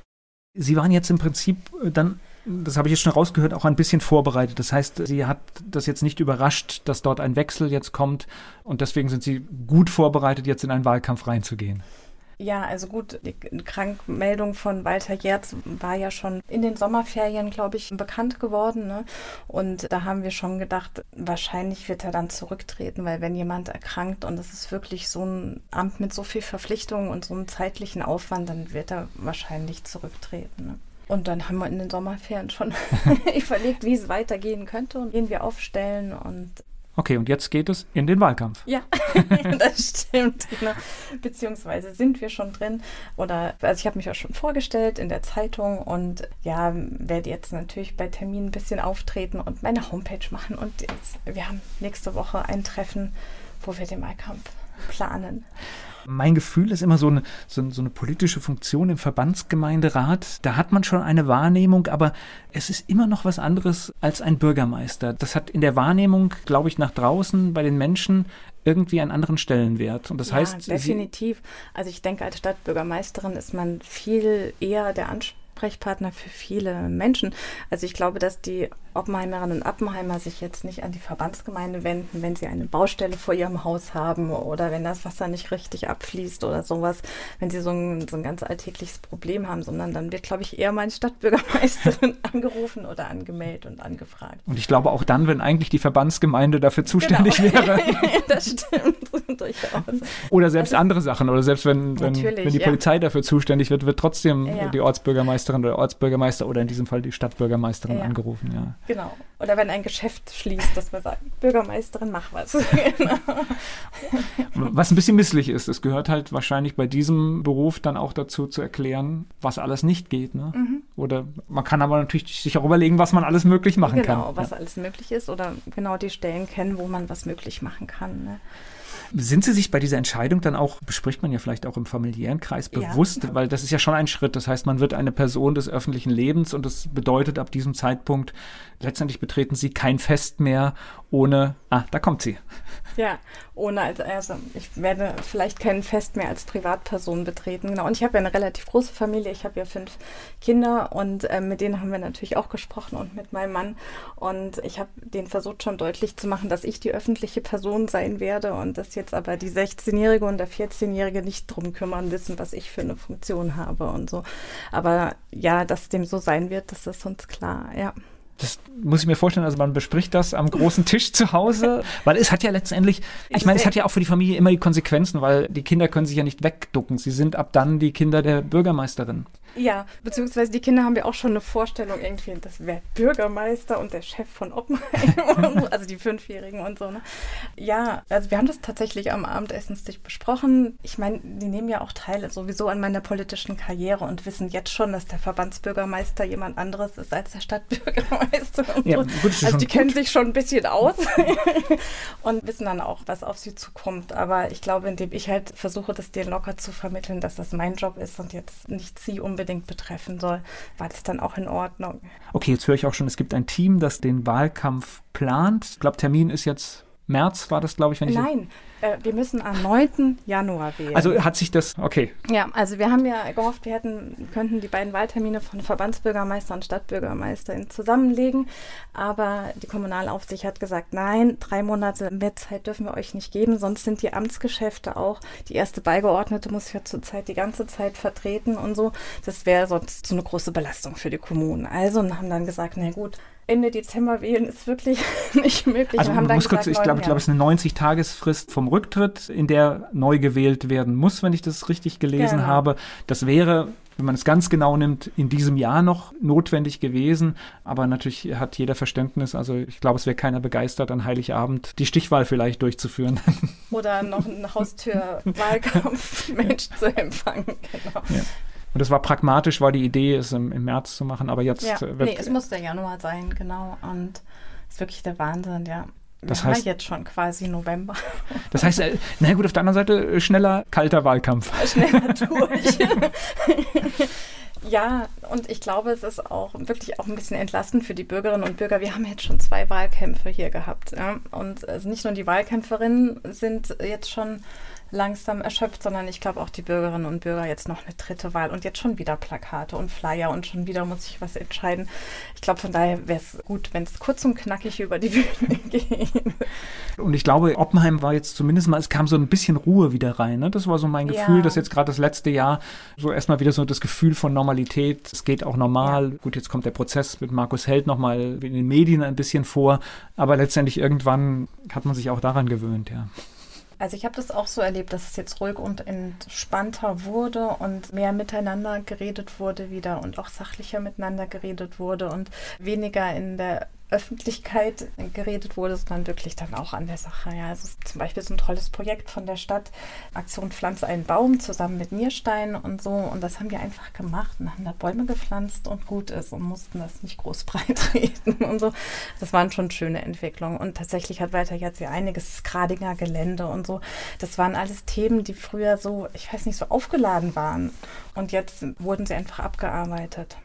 Sie waren jetzt im Prinzip dann das habe ich jetzt schon rausgehört, auch ein bisschen vorbereitet. Das heißt, sie hat das jetzt nicht überrascht, dass dort ein Wechsel jetzt kommt und deswegen sind sie gut vorbereitet, jetzt in einen Wahlkampf reinzugehen. Ja, also gut, die Krankmeldung von Walter Jerz war ja schon in den Sommerferien, glaube ich, bekannt geworden. Ne? Und da haben wir schon gedacht, wahrscheinlich wird er dann zurücktreten, weil wenn jemand erkrankt und es ist wirklich so ein Amt mit so viel Verpflichtungen und so einem zeitlichen Aufwand, dann wird er wahrscheinlich zurücktreten. Ne? Und dann haben wir in den Sommerferien schon überlegt, wie es weitergehen könnte und wen wir aufstellen und Okay, und jetzt geht es in den Wahlkampf. Ja, das stimmt. Genau. Beziehungsweise sind wir schon drin. Oder, also ich habe mich auch schon vorgestellt in der Zeitung und ja, werde jetzt natürlich bei Terminen ein bisschen auftreten und meine Homepage machen. Und jetzt, wir haben nächste Woche ein Treffen, wo wir den Wahlkampf planen. Mein Gefühl ist immer so eine, so, so, eine politische Funktion im Verbandsgemeinderat. Da hat man schon eine Wahrnehmung, aber es ist immer noch was anderes als ein Bürgermeister. Das hat in der Wahrnehmung, glaube ich, nach draußen bei den Menschen irgendwie einen anderen Stellenwert. Und das ja, heißt. Definitiv. Also ich denke, als Stadtbürgermeisterin ist man viel eher der Ansprechpartner für viele Menschen. Also ich glaube, dass die Oppenheimerinnen und Appenheimer sich jetzt nicht an die Verbandsgemeinde wenden, wenn sie eine Baustelle vor ihrem Haus haben oder wenn das Wasser nicht richtig abfließt oder sowas, wenn sie so ein, so ein ganz alltägliches Problem haben, sondern dann wird, glaube ich, eher meine Stadtbürgermeisterin angerufen oder angemeldet und angefragt. Und ich glaube auch dann, wenn eigentlich die Verbandsgemeinde dafür zuständig genau. wäre. das stimmt durchaus. Oder selbst also, andere Sachen oder selbst wenn, wenn, wenn die ja. Polizei dafür zuständig wird, wird trotzdem ja. die Ortsbürgermeisterin oder der Ortsbürgermeister oder in diesem Fall die Stadtbürgermeisterin ja. angerufen, ja. Genau. Oder wenn ein Geschäft schließt, dass man sagt, Bürgermeisterin, mach was. genau. Was ein bisschen misslich ist, es gehört halt wahrscheinlich bei diesem Beruf dann auch dazu zu erklären, was alles nicht geht. Ne? Mhm. Oder man kann aber natürlich sich auch überlegen, was man alles möglich machen genau, kann. Genau, was alles möglich ist oder genau die Stellen kennen, wo man was möglich machen kann. Ne? Sind Sie sich bei dieser Entscheidung dann auch, bespricht man ja vielleicht auch im familiären Kreis, bewusst, ja. weil das ist ja schon ein Schritt. Das heißt, man wird eine Person des öffentlichen Lebens und das bedeutet ab diesem Zeitpunkt, letztendlich betreten Sie kein Fest mehr ohne, ah, da kommt sie. Ja, ohne als, also ich werde vielleicht kein Fest mehr als Privatperson betreten. Genau. Und ich habe ja eine relativ große Familie. Ich habe ja fünf Kinder und äh, mit denen haben wir natürlich auch gesprochen und mit meinem Mann. Und ich habe denen versucht schon deutlich zu machen, dass ich die öffentliche Person sein werde und dass jetzt aber die 16-Jährige und der 14-Jährige nicht drum kümmern wissen, was ich für eine Funktion habe und so. Aber ja, dass dem so sein wird, das ist uns klar, ja. Das muss ich mir vorstellen, also man bespricht das am großen Tisch zu Hause, weil es hat ja letztendlich, ich meine, es hat ja auch für die Familie immer die Konsequenzen, weil die Kinder können sich ja nicht wegducken. Sie sind ab dann die Kinder der Bürgermeisterin. Ja, beziehungsweise die Kinder haben ja auch schon eine Vorstellung irgendwie, das wäre Bürgermeister und der Chef von Oppenheim, also die Fünfjährigen und so. Ne? Ja, also wir haben das tatsächlich am Abendessenstisch besprochen. Ich meine, die nehmen ja auch teil sowieso an meiner politischen Karriere und wissen jetzt schon, dass der Verbandsbürgermeister jemand anderes ist als der Stadtbürgermeister. Ja, gut, also die gut. kennen sich schon ein bisschen aus und wissen dann auch, was auf sie zukommt. Aber ich glaube, indem ich halt versuche, das denen locker zu vermitteln, dass das mein Job ist und jetzt nicht sie unbedingt betreffen soll, war das dann auch in Ordnung. Okay, jetzt höre ich auch schon, es gibt ein Team, das den Wahlkampf plant. Ich glaube, Termin ist jetzt März war das, glaube ich, wenn ich. Nein, äh, wir müssen am 9. Januar wählen. Also hat sich das, okay. Ja, also wir haben ja gehofft, wir hätten, könnten die beiden Wahltermine von Verbandsbürgermeister und Stadtbürgermeister zusammenlegen. Aber die Kommunalaufsicht hat gesagt, nein, drei Monate mehr Zeit dürfen wir euch nicht geben, sonst sind die Amtsgeschäfte auch. Die erste Beigeordnete muss ja zurzeit die ganze Zeit vertreten und so. Das wäre sonst so eine große Belastung für die Kommunen. Also haben dann gesagt, na gut, Ende Dezember wählen ist wirklich nicht möglich. Also muss kurz, ich glaube, ich glaube, es ist eine 90-Tagesfrist vom Rücktritt, in der neu gewählt werden muss, wenn ich das richtig gelesen genau. habe. Das wäre, wenn man es ganz genau nimmt, in diesem Jahr noch notwendig gewesen. Aber natürlich hat jeder Verständnis. Also ich glaube, es wäre keiner begeistert, an Heiligabend die Stichwahl vielleicht durchzuführen. Oder noch einen Haustür-Wahlkampf-Mensch zu empfangen. Genau. Ja. Und es war pragmatisch, war die Idee, es im, im März zu machen, aber jetzt ja, wird. Nee, es muss der Januar sein, genau. Und es ist wirklich der Wahnsinn, ja. Das heißt jetzt schon quasi November. Das heißt, äh, na gut, auf der anderen Seite äh, schneller, kalter Wahlkampf. Schneller durch. Ja, und ich glaube, es ist auch wirklich auch ein bisschen entlastend für die Bürgerinnen und Bürger. Wir haben jetzt schon zwei Wahlkämpfe hier gehabt. Ja? Und also nicht nur die Wahlkämpferinnen sind jetzt schon langsam erschöpft, sondern ich glaube auch die Bürgerinnen und Bürger jetzt noch eine dritte Wahl und jetzt schon wieder Plakate und Flyer und schon wieder muss ich was entscheiden. Ich glaube, von daher wäre es gut, wenn es kurz und knackig über die Bühne geht. Und ich glaube, Oppenheim war jetzt zumindest mal, es kam so ein bisschen Ruhe wieder rein. Ne? Das war so mein Gefühl, ja. dass jetzt gerade das letzte Jahr so erstmal wieder so das Gefühl von Normalität, es geht auch normal. Ja. Gut, jetzt kommt der Prozess mit Markus Held nochmal in den Medien ein bisschen vor, aber letztendlich irgendwann hat man sich auch daran gewöhnt, ja. Also ich habe das auch so erlebt, dass es jetzt ruhig und entspannter wurde und mehr miteinander geredet wurde wieder und auch sachlicher miteinander geredet wurde und weniger in der Öffentlichkeit geredet wurde, sondern wirklich dann auch an der Sache. Ja, also zum Beispiel so ein tolles Projekt von der Stadt, Aktion Pflanze einen Baum zusammen mit Nierstein und so. Und das haben wir einfach gemacht und haben da Bäume gepflanzt und gut ist und mussten das nicht groß breit reden und so. Das waren schon schöne Entwicklungen. Und tatsächlich hat weiter jetzt ja einiges Gradinger Gelände und so. Das waren alles Themen, die früher so, ich weiß nicht, so aufgeladen waren. Und jetzt wurden sie einfach abgearbeitet.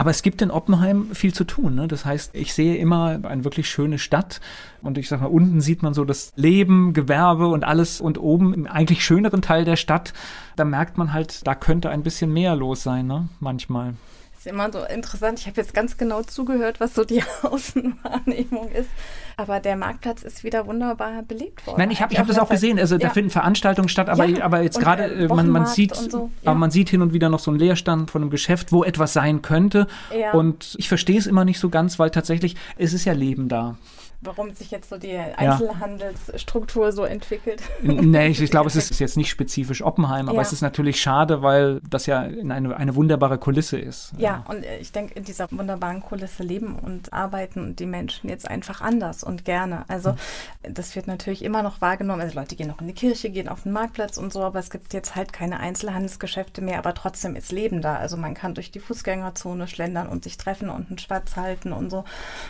Aber es gibt in Oppenheim viel zu tun. Ne? Das heißt, ich sehe immer eine wirklich schöne Stadt und ich sag mal, unten sieht man so das Leben, Gewerbe und alles und oben im eigentlich schöneren Teil der Stadt, da merkt man halt, da könnte ein bisschen mehr los sein, ne? manchmal ist immer so interessant. Ich habe jetzt ganz genau zugehört, was so die Außenwahrnehmung ist. Aber der Marktplatz ist wieder wunderbar belebt worden. Nein, ich habe hab das auch gesehen. Also ja. da finden Veranstaltungen statt, aber, ja. aber jetzt gerade, äh, man, man sieht, so. ja. aber man sieht hin und wieder noch so einen Leerstand von einem Geschäft, wo etwas sein könnte. Und ich verstehe es immer nicht so ganz, weil tatsächlich es ist ja Leben da warum sich jetzt so die Einzelhandelsstruktur so entwickelt. Nee, ich, ich glaube, es ist jetzt nicht spezifisch Oppenheim, aber es ist natürlich schade, weil das ja eine, eine wunderbare Kulisse ist. Ja, und ich denke, in dieser wunderbaren Kulisse leben und arbeiten die Menschen jetzt einfach anders und gerne. Also hm. das wird natürlich immer noch wahrgenommen. Also Leute gehen noch in die Kirche, gehen auf den Marktplatz und so, aber es gibt jetzt halt keine Einzelhandelsgeschäfte mehr, aber trotzdem ist Leben da. Also man kann durch die Fußgängerzone schlendern und sich treffen und einen Schwarz halten und so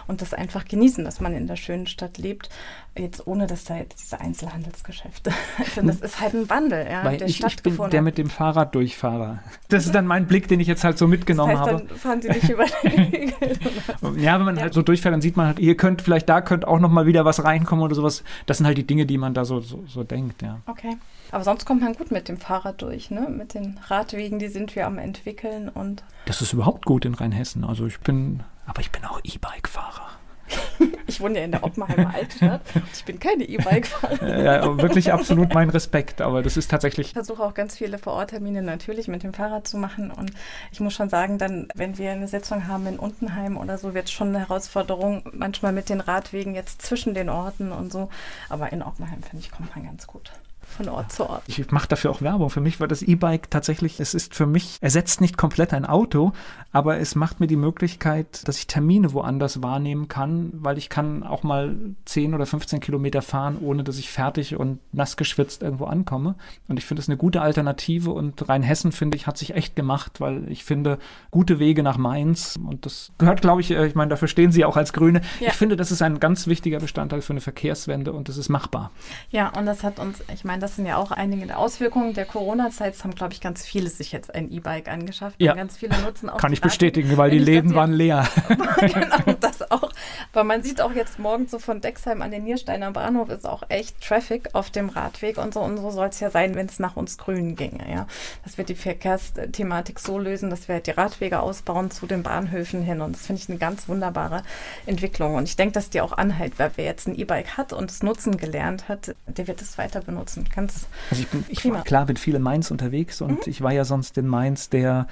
und das einfach genießen, dass man in der schönen Stadt lebt, jetzt ohne dass da jetzt diese Einzelhandelsgeschäfte sind. Das ist halt ein Wandel, ja, Weil der ich, ich bin der mit dem Fahrrad durchfahrer. Das ist dann mein Blick, den ich jetzt halt so mitgenommen das heißt, habe. Dann fahren Sie nicht über den Ja, wenn man ja. halt so durchfährt, dann sieht man halt, ihr könnt vielleicht da könnt auch noch mal wieder was reinkommen oder sowas. Das sind halt die Dinge, die man da so, so, so denkt, ja. Okay. Aber sonst kommt man gut mit dem Fahrrad durch, ne? Mit den Radwegen, die sind wir am entwickeln und. Das ist überhaupt gut in Rheinhessen. Also ich bin, aber ich bin auch E-Bike-Fahrer. Ich wohne ja in der Oppenheimer Altstadt und ich bin keine E-Bike-Fahrerin. Ja, wirklich absolut mein Respekt, aber das ist tatsächlich. Ich versuche auch ganz viele Vororttermine natürlich mit dem Fahrrad zu machen und ich muss schon sagen, dann, wenn wir eine Sitzung haben in Untenheim oder so, wird es schon eine Herausforderung, manchmal mit den Radwegen jetzt zwischen den Orten und so. Aber in Oppenheim, finde ich, kommt man ganz gut. Von Ort zu Ort. Ich mache dafür auch Werbung. Für mich war das E-Bike tatsächlich, es ist für mich, ersetzt nicht komplett ein Auto, aber es macht mir die Möglichkeit, dass ich Termine woanders wahrnehmen kann, weil ich kann auch mal 10 oder 15 Kilometer fahren, ohne dass ich fertig und nass geschwitzt irgendwo ankomme. Und ich finde es eine gute Alternative und Rheinhessen, finde ich, hat sich echt gemacht, weil ich finde, gute Wege nach Mainz und das gehört, glaube ich, äh, ich meine, dafür stehen Sie auch als Grüne. Ja. Ich finde, das ist ein ganz wichtiger Bestandteil für eine Verkehrswende und das ist machbar. Ja, und das hat uns, ich meine, das sind ja auch einige der Auswirkungen der Corona-Zeit. Es haben, glaube ich, ganz viele sich jetzt ein E-Bike angeschafft. Ja. Und ganz viele nutzen auch. Kann ich bestätigen, weil die Läden waren leer. genau, das auch. Aber man sieht auch jetzt morgens so von Dexheim an den Niersteiner Bahnhof ist auch echt Traffic auf dem Radweg und so. Und so soll es ja sein, wenn es nach uns Grünen ginge. Ja. Dass wir die Verkehrsthematik so lösen, dass wir halt die Radwege ausbauen zu den Bahnhöfen hin. Und das finde ich eine ganz wunderbare Entwicklung. Und ich denke, dass die auch anhält, weil wer jetzt ein E-Bike hat und es nutzen gelernt hat, der wird es weiter benutzen. Ganz also ich, bin, ich war klar mit viel in Mainz unterwegs und mhm. ich war ja sonst in Mainz der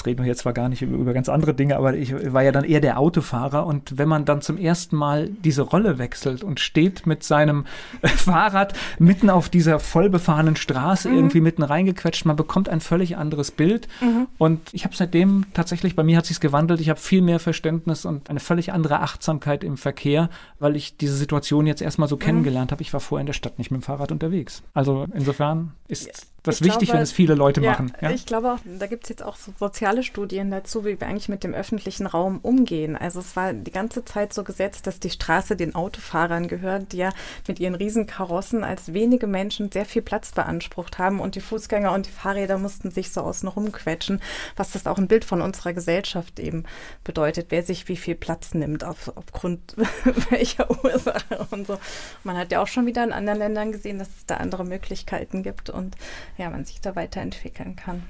Jetzt reden wir jetzt zwar gar nicht über, über, ganz andere Dinge, aber ich war ja dann eher der Autofahrer. Und wenn man dann zum ersten Mal diese Rolle wechselt und steht mit seinem Fahrrad mitten auf dieser vollbefahrenen Straße mhm. irgendwie mitten reingequetscht, man bekommt ein völlig anderes Bild. Mhm. Und ich habe seitdem tatsächlich, bei mir hat sich gewandelt. Ich habe viel mehr Verständnis und eine völlig andere Achtsamkeit im Verkehr, weil ich diese Situation jetzt erstmal so mhm. kennengelernt habe. Ich war vorher in der Stadt nicht mit dem Fahrrad unterwegs. Also insofern ist das ist wichtig, glaube, wenn es viele Leute ja, machen. Ja? Ich glaube auch, da gibt es jetzt auch so soziale Studien dazu, wie wir eigentlich mit dem öffentlichen Raum umgehen. Also es war die ganze Zeit so gesetzt, dass die Straße den Autofahrern gehört, die ja mit ihren Riesenkarossen als wenige Menschen sehr viel Platz beansprucht haben und die Fußgänger und die Fahrräder mussten sich so außen rumquetschen, was das auch ein Bild von unserer Gesellschaft eben bedeutet, wer sich wie viel Platz nimmt auf, aufgrund welcher Ursache und so. Man hat ja auch schon wieder in anderen Ländern gesehen, dass es da andere Möglichkeiten gibt und ja, man sich da weiterentwickeln kann.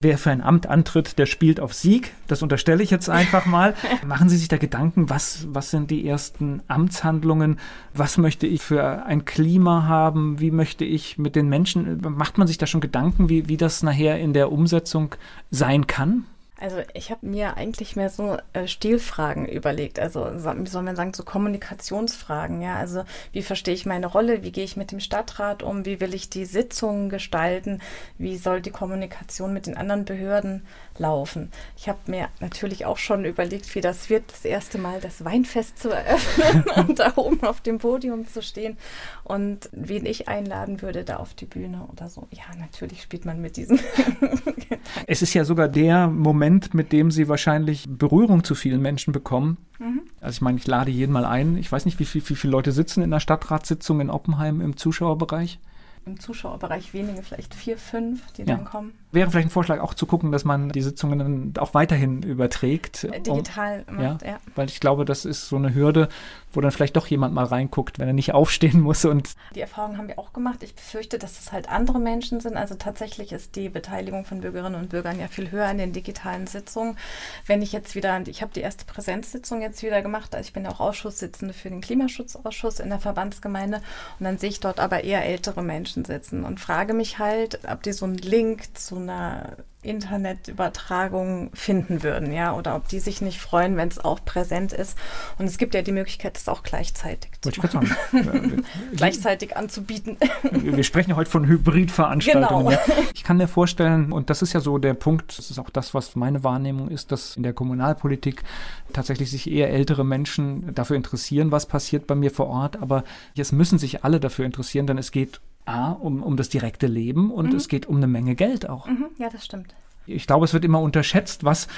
Wer für ein Amt antritt, der spielt auf Sieg. Das unterstelle ich jetzt einfach mal. Machen Sie sich da Gedanken, was, was sind die ersten Amtshandlungen? Was möchte ich für ein Klima haben? Wie möchte ich mit den Menschen? Macht man sich da schon Gedanken, wie, wie das nachher in der Umsetzung sein kann? Also ich habe mir eigentlich mehr so äh, Stilfragen überlegt, also wie soll man sagen, so Kommunikationsfragen, ja, also wie verstehe ich meine Rolle, wie gehe ich mit dem Stadtrat um, wie will ich die Sitzungen gestalten, wie soll die Kommunikation mit den anderen Behörden laufen. Ich habe mir natürlich auch schon überlegt, wie das wird, das erste Mal das Weinfest zu eröffnen und da oben auf dem Podium zu stehen und wen ich einladen würde da auf die Bühne oder so. Ja, natürlich spielt man mit diesen. es ist ja sogar der Moment, mit dem Sie wahrscheinlich Berührung zu vielen Menschen bekommen. Mhm. Also ich meine, ich lade jeden mal ein. Ich weiß nicht, wie, viel, wie viele Leute sitzen in der Stadtratssitzung in Oppenheim im Zuschauerbereich im Zuschauerbereich wenige, vielleicht vier, fünf, die ja. dann kommen. Wäre vielleicht ein Vorschlag auch zu gucken, dass man die Sitzungen dann auch weiterhin überträgt. Digital um, macht, ja, ja. Weil ich glaube, das ist so eine Hürde, wo dann vielleicht doch jemand mal reinguckt, wenn er nicht aufstehen muss. Und die Erfahrung haben wir auch gemacht. Ich befürchte, dass es halt andere Menschen sind. Also tatsächlich ist die Beteiligung von Bürgerinnen und Bürgern ja viel höher in den digitalen Sitzungen. Wenn ich jetzt wieder, ich habe die erste Präsenzsitzung jetzt wieder gemacht, also ich bin ja auch Ausschusssitzende für den Klimaschutzausschuss in der Verbandsgemeinde und dann sehe ich dort aber eher ältere Menschen sitzen und frage mich halt, ob die so einen Link zu einer Internetübertragung finden würden, ja, oder ob die sich nicht freuen, wenn es auch präsent ist. Und es gibt ja die Möglichkeit, das auch gleichzeitig zu machen. gleichzeitig anzubieten. Wir sprechen ja heute von Hybridveranstaltungen. Genau. Ja. Ich kann mir vorstellen, und das ist ja so der Punkt, das ist auch das, was meine Wahrnehmung ist, dass in der Kommunalpolitik tatsächlich sich eher ältere Menschen dafür interessieren, was passiert bei mir vor Ort, aber es müssen sich alle dafür interessieren, denn es geht A, um, um das direkte Leben und mhm. es geht um eine Menge Geld auch. Mhm, ja, das stimmt ich glaube, es wird immer unterschätzt, was,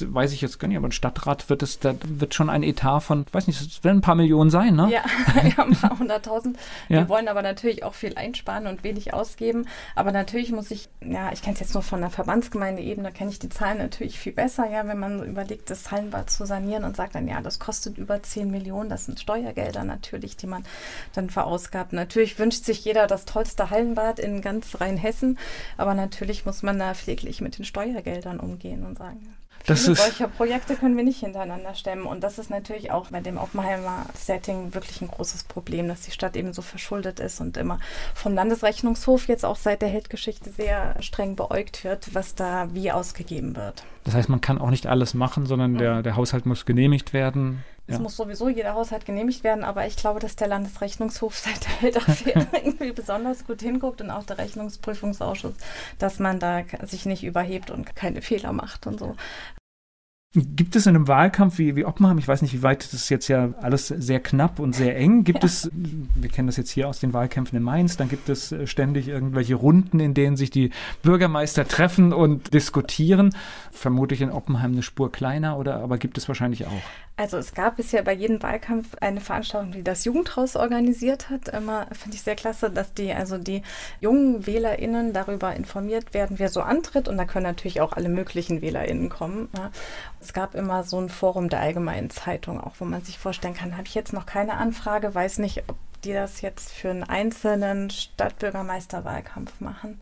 weiß ich jetzt gar nicht, aber ein Stadtrat wird es, da wird schon ein Etat von, weiß nicht, es werden ein paar Millionen sein, ne? Ja, haben ein paar hunderttausend. Ja. Wir wollen aber natürlich auch viel einsparen und wenig ausgeben. Aber natürlich muss ich, ja, ich kenne es jetzt nur von der Verbandsgemeindeebene, kenne ich die Zahlen natürlich viel besser, ja, wenn man überlegt, das Hallenbad zu sanieren und sagt dann, ja, das kostet über 10 Millionen, das sind Steuergelder natürlich, die man dann verausgabt. Natürlich wünscht sich jeder das tollste Hallenbad in ganz Rheinhessen, aber natürlich muss man da pfleglich mit den Steuern Steuergeldern umgehen und sagen, das Viele solcher Projekte können wir nicht hintereinander stemmen. Und das ist natürlich auch bei dem Oppenheimer Setting wirklich ein großes Problem, dass die Stadt eben so verschuldet ist und immer vom Landesrechnungshof jetzt auch seit der Heldgeschichte sehr streng beäugt wird, was da wie ausgegeben wird. Das heißt, man kann auch nicht alles machen, sondern mhm. der, der Haushalt muss genehmigt werden. Es ja. muss sowieso jeder Haushalt genehmigt werden, aber ich glaube, dass der Landesrechnungshof seit der Weltaffäre irgendwie besonders gut hinguckt und auch der Rechnungsprüfungsausschuss, dass man da sich nicht überhebt und keine Fehler macht und so. Gibt es in einem Wahlkampf wie, wie Oppenheim, ich weiß nicht, wie weit das ist jetzt ja alles sehr knapp und sehr eng, gibt ja. es, wir kennen das jetzt hier aus den Wahlkämpfen in Mainz, dann gibt es äh, ständig irgendwelche Runden, in denen sich die Bürgermeister treffen und diskutieren. Vermutlich in Oppenheim eine Spur kleiner, oder aber gibt es wahrscheinlich auch? Also es gab bisher bei jedem Wahlkampf eine Veranstaltung, die das Jugendhaus organisiert hat. Immer finde ich sehr klasse, dass die, also die jungen WählerInnen darüber informiert werden, wer so antritt. Und da können natürlich auch alle möglichen WählerInnen kommen. Ja. Es gab immer so ein Forum der Allgemeinen Zeitung, auch wo man sich vorstellen kann, habe ich jetzt noch keine Anfrage, weiß nicht, ob die das jetzt für einen einzelnen Stadtbürgermeisterwahlkampf machen.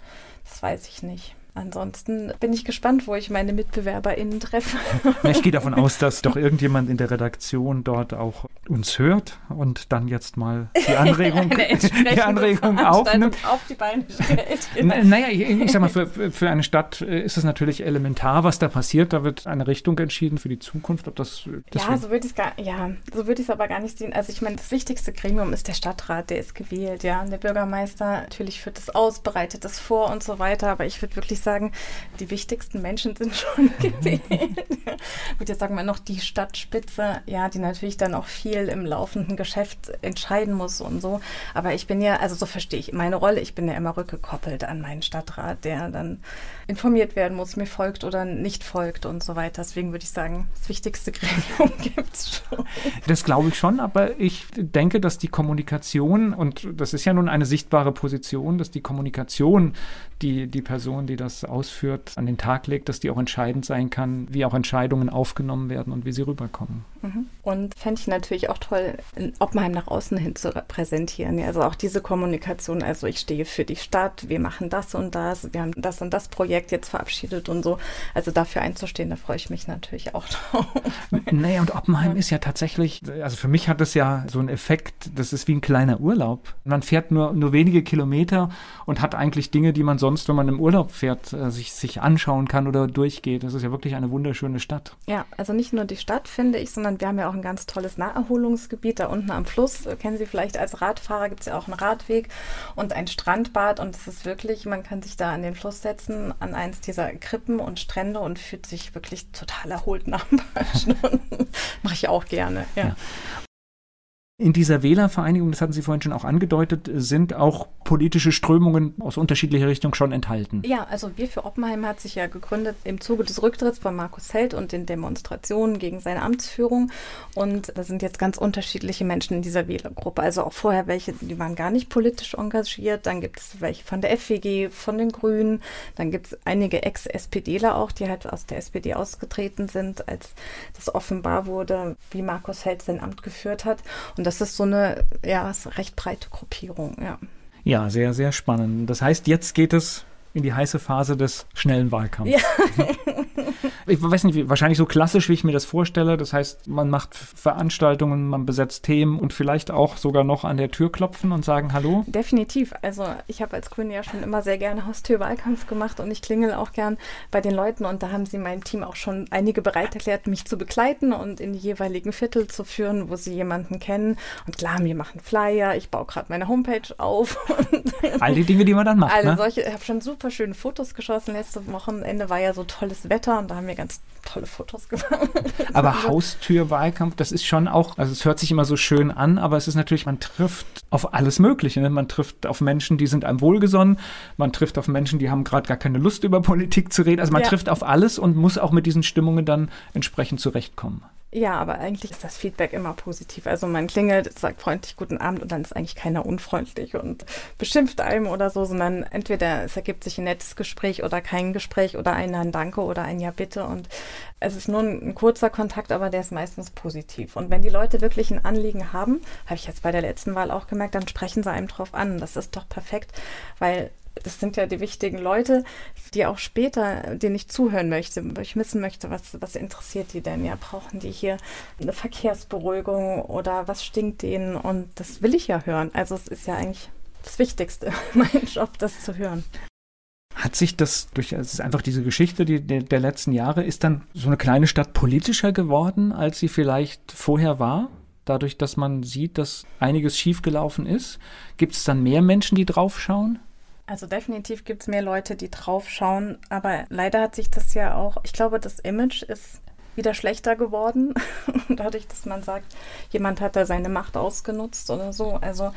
Das weiß ich nicht. Ansonsten bin ich gespannt, wo ich meine MitbewerberInnen treffe. Ich gehe davon aus, dass doch irgendjemand in der Redaktion dort auch uns hört und dann jetzt mal die Anregung, die Anregung aufnimmt. Auf die Beine stellt. Naja, ich, ich sag mal, für, für eine Stadt äh, ist es natürlich elementar, was da passiert. Da wird eine Richtung entschieden für die Zukunft. Ob das, ja, so würde ich es ja, so würde ich es aber gar nicht sehen. Also ich meine, das wichtigste Gremium ist der Stadtrat, der ist gewählt, ja. Und der Bürgermeister natürlich führt das aus, bereitet das vor und so weiter. Aber ich würde wirklich sagen, die wichtigsten Menschen sind schon gewählt. Gut, jetzt sagen wir noch die Stadtspitze, ja, die natürlich dann auch viel im laufenden Geschäft entscheiden muss und so. Aber ich bin ja, also so verstehe ich meine Rolle, ich bin ja immer rückgekoppelt an meinen Stadtrat, der dann informiert werden muss, mir folgt oder nicht folgt und so weiter. Deswegen würde ich sagen, das wichtigste Gremium gibt es schon. Das glaube ich schon, aber ich denke, dass die Kommunikation, und das ist ja nun eine sichtbare Position, dass die Kommunikation, die die Person, die das ausführt, an den Tag legt, dass die auch entscheidend sein kann, wie auch Entscheidungen aufgenommen werden und wie sie rüberkommen. Mhm. Und fände ich natürlich auch toll, Oppenheim nach außen hin zu präsentieren. also auch diese Kommunikation, also ich stehe für die Stadt, wir machen das und das, wir haben das und das Projekt jetzt verabschiedet und so. Also dafür einzustehen, da freue ich mich natürlich auch drauf. Naja, und Oppenheim ja. ist ja tatsächlich, also für mich hat es ja so einen Effekt, das ist wie ein kleiner Urlaub. Man fährt nur, nur wenige Kilometer und hat eigentlich Dinge, die man sonst, wenn man im Urlaub fährt, äh, sich, sich anschauen kann oder durchgeht. Das ist ja wirklich eine wunderschöne Stadt. Ja, also nicht nur die Stadt, finde ich, sondern wir haben ja auch ein ganz tolles Naherholungsgebiet da unten am Fluss. Kennen Sie vielleicht als Radfahrer, gibt es ja auch einen Radweg und ein Strandbad und es ist wirklich, man kann sich da an den Fluss setzen, an eins dieser Krippen und Strände und fühlt sich wirklich total erholt nach ein paar Stunden. Mache ich auch gerne, ja. ja. In dieser Wählervereinigung, das hatten Sie vorhin schon auch angedeutet, sind auch politische Strömungen aus unterschiedlicher Richtung schon enthalten. Ja, also Wir für Oppenheim hat sich ja gegründet im Zuge des Rücktritts von Markus Held und den Demonstrationen gegen seine Amtsführung. Und da sind jetzt ganz unterschiedliche Menschen in dieser Wählergruppe. Also auch vorher welche, die waren gar nicht politisch engagiert. Dann gibt es welche von der FWG, von den Grünen. Dann gibt es einige Ex-SPDler auch, die halt aus der SPD ausgetreten sind, als das offenbar wurde, wie Markus Held sein Amt geführt hat. Und und das ist so eine ja, recht breite Gruppierung, ja. Ja, sehr, sehr spannend. Das heißt, jetzt geht es in die heiße Phase des schnellen Wahlkampfs. Ja. ich weiß nicht, wahrscheinlich so klassisch, wie ich mir das vorstelle. Das heißt, man macht Veranstaltungen, man besetzt Themen und vielleicht auch sogar noch an der Tür klopfen und sagen Hallo. Definitiv. Also ich habe als Grüne ja schon immer sehr gerne Haustürwahlkampf gemacht und ich klingel auch gern bei den Leuten und da haben sie meinem Team auch schon einige bereit erklärt, mich zu begleiten und in die jeweiligen Viertel zu führen, wo sie jemanden kennen. Und klar, wir machen Flyer, ich baue gerade meine Homepage auf. All die Dinge, die man dann macht. Alle ne? solche, ich habe schon super super schöne Fotos geschossen. Letzte Wochenende war ja so tolles Wetter und da haben wir ganz tolle Fotos gemacht. Aber Haustürwahlkampf, das ist schon auch, also es hört sich immer so schön an, aber es ist natürlich, man trifft auf alles Mögliche. Ne? Man trifft auf Menschen, die sind einem wohlgesonnen, man trifft auf Menschen, die haben gerade gar keine Lust über Politik zu reden. Also man ja. trifft auf alles und muss auch mit diesen Stimmungen dann entsprechend zurechtkommen. Ja, aber eigentlich ist das Feedback immer positiv. Also man klingelt, sagt freundlich guten Abend und dann ist eigentlich keiner unfreundlich und beschimpft einem oder so, sondern entweder es ergibt sich ein nettes Gespräch oder kein Gespräch oder ein, ein Danke oder ein Ja bitte und es ist nur ein, ein kurzer Kontakt, aber der ist meistens positiv. Und wenn die Leute wirklich ein Anliegen haben, habe ich jetzt bei der letzten Wahl auch gemerkt, dann sprechen sie einem drauf an. Das ist doch perfekt, weil das sind ja die wichtigen Leute, die auch später, denen ich zuhören möchte, ich wissen möchte, was, was interessiert die denn? Ja, brauchen die hier eine Verkehrsberuhigung oder was stinkt denen? Und das will ich ja hören. Also es ist ja eigentlich das Wichtigste, mein Job, das zu hören. Hat sich das durch, es ist einfach diese Geschichte die, der, der letzten Jahre, ist dann so eine kleine Stadt politischer geworden, als sie vielleicht vorher war? Dadurch, dass man sieht, dass einiges schiefgelaufen ist? Gibt es dann mehr Menschen, die draufschauen? Also definitiv gibt es mehr Leute, die draufschauen, aber leider hat sich das ja auch, ich glaube, das Image ist wieder schlechter geworden, dadurch, dass man sagt, jemand hat da seine Macht ausgenutzt oder so. Also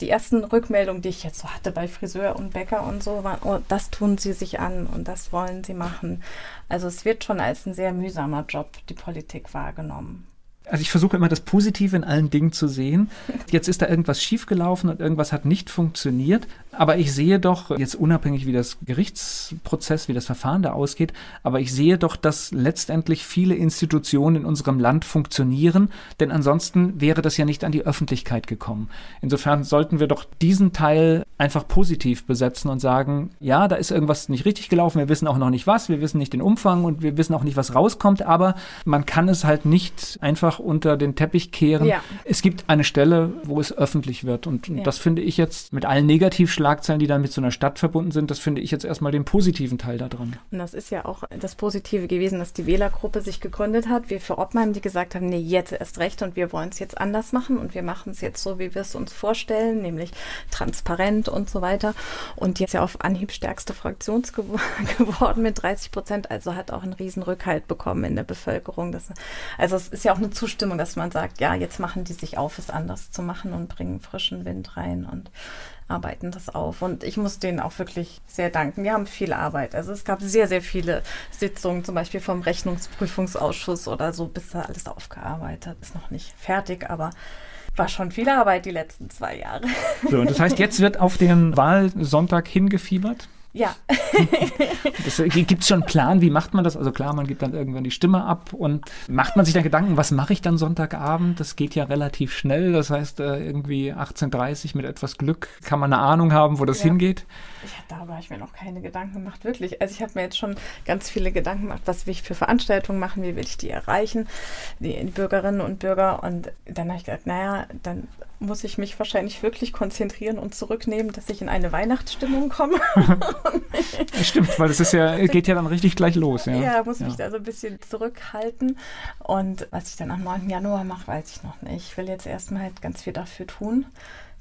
die ersten Rückmeldungen, die ich jetzt so hatte bei Friseur und Bäcker und so, waren, oh, das tun sie sich an und das wollen sie machen. Also es wird schon als ein sehr mühsamer Job, die Politik wahrgenommen also ich versuche immer das Positive in allen Dingen zu sehen. Jetzt ist da irgendwas schiefgelaufen und irgendwas hat nicht funktioniert. Aber ich sehe doch, jetzt unabhängig wie das Gerichtsprozess, wie das Verfahren da ausgeht, aber ich sehe doch, dass letztendlich viele Institutionen in unserem Land funktionieren, denn ansonsten wäre das ja nicht an die Öffentlichkeit gekommen. Insofern sollten wir doch diesen Teil einfach positiv besetzen und sagen, ja, da ist irgendwas nicht richtig gelaufen, wir wissen auch noch nicht was, wir wissen nicht den Umfang und wir wissen auch nicht, was rauskommt, aber man kann es halt nicht einfach unter den Teppich kehren. Ja. Es gibt eine Stelle, wo es öffentlich wird und ja. das finde ich jetzt mit allen Negativschlagen Schlagzeilen, die dann mit so einer Stadt verbunden sind, das finde ich jetzt erstmal den positiven Teil daran. Und das ist ja auch das Positive gewesen, dass die Wählergruppe sich gegründet hat. Wir für Oppenheim, die gesagt haben, nee, jetzt erst recht und wir wollen es jetzt anders machen und wir machen es jetzt so, wie wir es uns vorstellen, nämlich transparent und so weiter. Und jetzt ja auf Anhieb stärkste Fraktion geworden mit 30 Prozent, also hat auch einen riesen Rückhalt bekommen in der Bevölkerung. Das, also es ist ja auch eine Zustimmung, dass man sagt, ja, jetzt machen die sich auf, es anders zu machen und bringen frischen Wind rein und arbeiten das auf. Und ich muss denen auch wirklich sehr danken. Wir haben viel Arbeit. Also es gab sehr, sehr viele Sitzungen, zum Beispiel vom Rechnungsprüfungsausschuss oder so, bis da alles aufgearbeitet ist. Noch nicht fertig, aber war schon viel Arbeit die letzten zwei Jahre. So, und das heißt, jetzt wird auf den Wahlsonntag hingefiebert? Ja. Äh, Gibt es schon einen Plan, wie macht man das? Also klar, man gibt dann irgendwann die Stimme ab und macht man sich dann Gedanken, was mache ich dann Sonntagabend? Das geht ja relativ schnell. Das heißt, äh, irgendwie 18.30 Uhr mit etwas Glück kann man eine Ahnung haben, wo das ja. hingeht. Ich, da habe ich mir noch keine Gedanken gemacht, wirklich. Also ich habe mir jetzt schon ganz viele Gedanken gemacht, was will ich für Veranstaltungen machen, wie will ich die erreichen, die, die Bürgerinnen und Bürger. Und dann habe ich gedacht, naja, dann muss ich mich wahrscheinlich wirklich konzentrieren und zurücknehmen, dass ich in eine Weihnachtsstimmung komme. Stimmt, weil es ist ja, geht ja dann richtig gleich los. Ja, ja muss ja. mich da so ein bisschen zurückhalten. Und was ich dann am 9. Januar mache, weiß ich noch nicht. Ich will jetzt erstmal halt ganz viel dafür tun,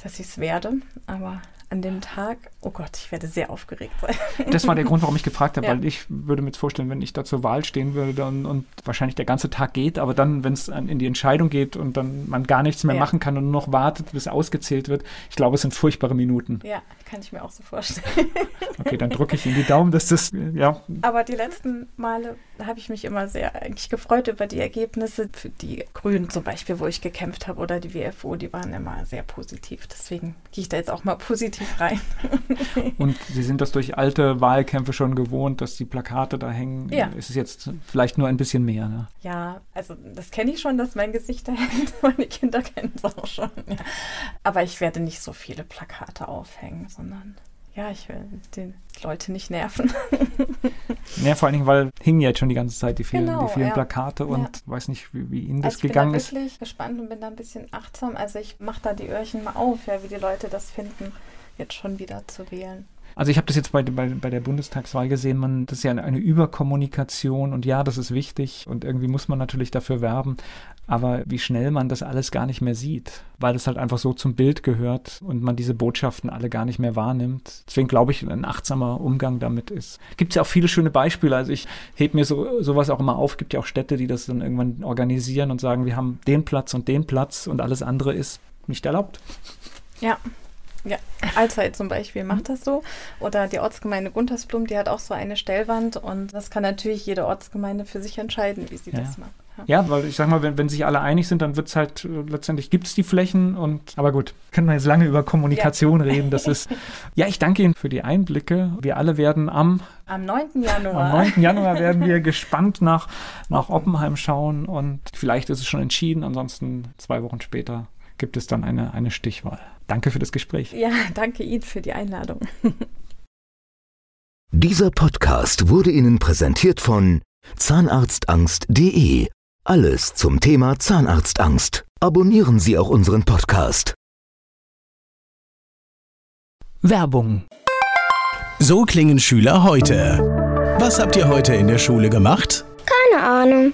dass ich es werde. Aber an dem Tag, oh Gott, ich werde sehr aufgeregt sein. Das war der Grund, warum ich gefragt habe, ja. weil ich würde mir jetzt vorstellen, wenn ich da zur Wahl stehen würde und, und wahrscheinlich der ganze Tag geht, aber dann, wenn es in die Entscheidung geht und dann man gar nichts mehr ja. machen kann und nur noch wartet, bis ausgezählt wird, ich glaube, es sind furchtbare Minuten. Ja, kann ich mir auch so vorstellen. Okay, dann drücke ich Ihnen die Daumen, dass das, ja. Aber die letzten Male habe ich mich immer sehr eigentlich gefreut über die Ergebnisse. Für die Grünen zum Beispiel, wo ich gekämpft habe, oder die WFO, die waren immer sehr positiv. Deswegen gehe ich da jetzt auch mal positiv rein. Und Sie sind das durch alte Wahlkämpfe schon gewohnt, dass die Plakate da hängen. Ja. Ist es jetzt vielleicht nur ein bisschen mehr, ne? Ja, also das kenne ich schon, dass mein Gesicht da hängt. Meine Kinder kennen es auch schon. Ja. Aber ich werde nicht so viele Plakate aufhängen, sondern ja, ich will die Leute nicht nerven. ja, vor allen Dingen, weil hingen ja jetzt schon die ganze Zeit die vielen, genau, die vielen ja. Plakate und ja. weiß nicht, wie, wie Ihnen das also gegangen ist. Ich bin da wirklich gespannt und bin da ein bisschen achtsam. Also ich mache da die Öhrchen mal auf, ja, wie die Leute das finden, jetzt schon wieder zu wählen. Also ich habe das jetzt bei, bei, bei der Bundestagswahl gesehen, man, das ist ja eine, eine Überkommunikation und ja, das ist wichtig und irgendwie muss man natürlich dafür werben, aber wie schnell man das alles gar nicht mehr sieht, weil das halt einfach so zum Bild gehört und man diese Botschaften alle gar nicht mehr wahrnimmt. Deswegen glaube ich, ein achtsamer Umgang damit ist. Gibt es ja auch viele schöne Beispiele. Also ich hebe mir so, sowas auch immer auf. Gibt ja auch Städte, die das dann irgendwann organisieren und sagen, wir haben den Platz und den Platz und alles andere ist nicht erlaubt. Ja, ja, Allzeit zum Beispiel macht das so. Oder die Ortsgemeinde Guntersblum, die hat auch so eine Stellwand und das kann natürlich jede Ortsgemeinde für sich entscheiden, wie sie ja. das macht. Ja, weil ich sag mal, wenn, wenn sich alle einig sind, dann wird es halt, äh, letztendlich gibt es die Flächen und, aber gut, können wir jetzt lange über Kommunikation ja. reden. Das ist, ja, ich danke Ihnen für die Einblicke. Wir alle werden am am 9. Januar. Am 9. Januar werden wir gespannt nach, nach Oppenheim schauen und vielleicht ist es schon entschieden, ansonsten zwei Wochen später gibt es dann eine, eine Stichwahl. Danke für das Gespräch. Ja, danke Ihnen für die Einladung. Dieser Podcast wurde Ihnen präsentiert von Zahnarztangst.de. Alles zum Thema Zahnarztangst. Abonnieren Sie auch unseren Podcast. Werbung So klingen Schüler heute. Was habt ihr heute in der Schule gemacht? Keine Ahnung.